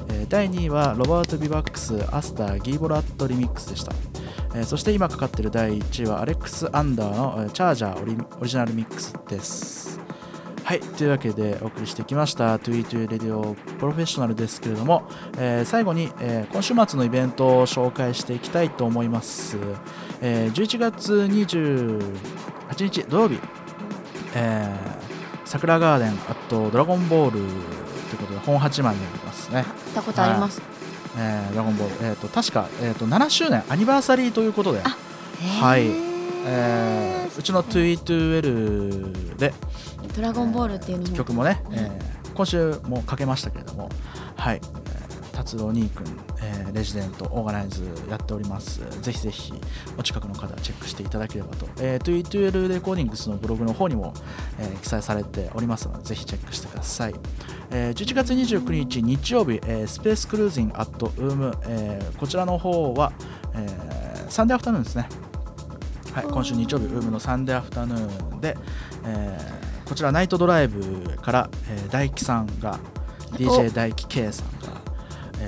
えー第2位はロバート・バビッチ Astor Gui Boratto Remix でした、えーそして今かかっている第1位はアレックス・アンダーの、えー Charger オリ Original Mix です。はい、というわけでお送りしてきました「TweetRadio プロフェッショナル」ですけれども、えー最後に、えー今週末のイベントを紹介していきたいと思います、えー11月28日土曜日、えー、桜ガーデンあとドラゴンボールということで本八幡にありますね、行ったことあります。えードラゴンボール、えー、と確か、えー、と7周年アニバーサリーということで。あはい。えーうちの Tweetwell でドラゴンボールっていう曲もね、うんえー今週もかけましたけれども、はい、えー達郎兄君、えーレジデント、オーガナイズやっております。ぜひぜひお近くの方はチェックしていただければと。えー、Tweetwell レコーディングスのブログの方にも、えー記載されておりますので、ぜひチェックしてください。えー11月29日日曜日、えースペースクルージングアットウーム、えーこちらの方は、えーサンデーアフタヌーンですね。はい、今週日曜日、ウームのサンデーアフタヌーンで、えーこちらナイトドライブから、えー大輝さんが DJ 大輝 K さんが、えー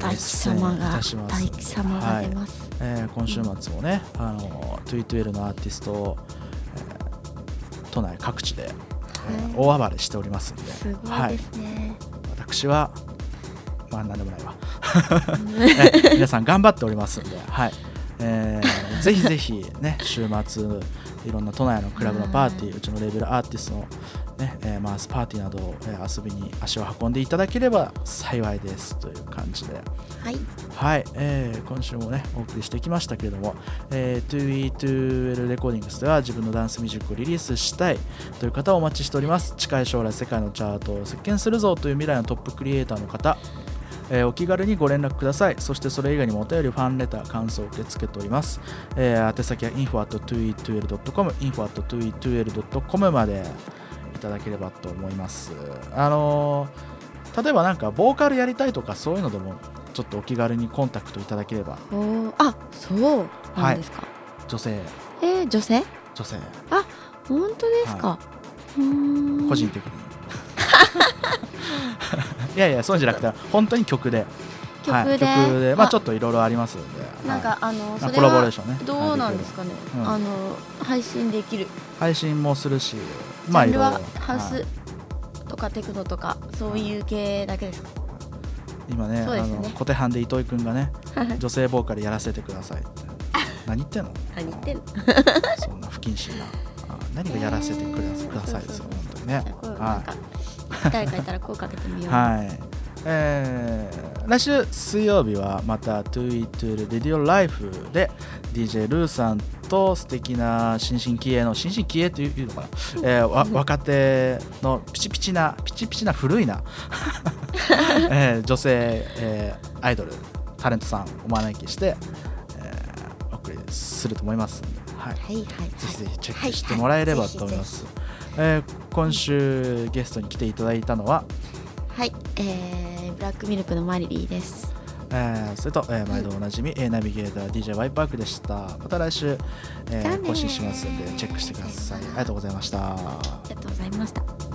大吉様が大吉様が出ます。えー今週末もね、あのトゥイトゥエルのアーティストを、えー都内各地で、えー大暴れしておりますんで、すごはいいですね。私は、まあ、なんでもないわ、えー 皆さん頑張っておりますんで、はい。えー ぜひぜひ、ね、週末、いろんな都内のクラブのパーティー、うちのレベルアーティストの、ねえーマースパーティーなどを、えー遊びに足を運んでいただければ幸いですという感じで。はい。はい、えー今週もね、お送りしてきましたけれども、えー、2E2L レコーディングスでは自分のダンスミュージックをリリースしたいという方をお待ちしております。近い将来、世界のチャートを席巻するぞという未来のトップクリエイターの方、えーお気軽にご連絡ください。そしてそれ以外にもお便り、ファンレター、感想を受け付けております。えー宛先は info.2e2l.com、info.2e2l.com までいただければと思います。あのー例えばなんかボーカルやりたいとかそういうのでもちょっとお気軽にコンタクトいただければあ、そうなんですか。女性えー、女性？女性本当ですか？うーん個人的に いやいやそうじゃなくて本当に曲ではい、曲で、曲で。まああちょっといろいろありますんでなんか、はあのそれあコラボレーはションね。どうなんですかね。うんあの配信できる。配信もするしジまあいろいろ。ハウスはい。とかテクノとかそういう系だけですか？今ねね。の小手半で糸井くんがね 女性ボーカルやらせてくださいって。何言ってんの？何言ってんの？そんな不謹慎な。あ何がやらせてくださいですよそうそう本当にね。はか誰かいたら声かけてみよう。はい。えー来週水曜日はまた To It To Radio Life で DJ ルーさんと素敵な新進気鋭の新進気鋭というのかな、えーわ若手のピチピチなピチピチな古いな、えー女性、えーアイドルタレントさんをお招きして、えーお送りすると思いますはい、はいはい。ぜひぜひチェックしてもらえればと思います。えー今週ゲストに来ていただいたのははい、えー、ブラックミルクのマリリーです。えーそれと、えー毎度おなじみ、えーナビゲーター DJ ワイパークでした。また来週、えー更新しますんでチェックしてください。ありがとうございました。ありがとうございました。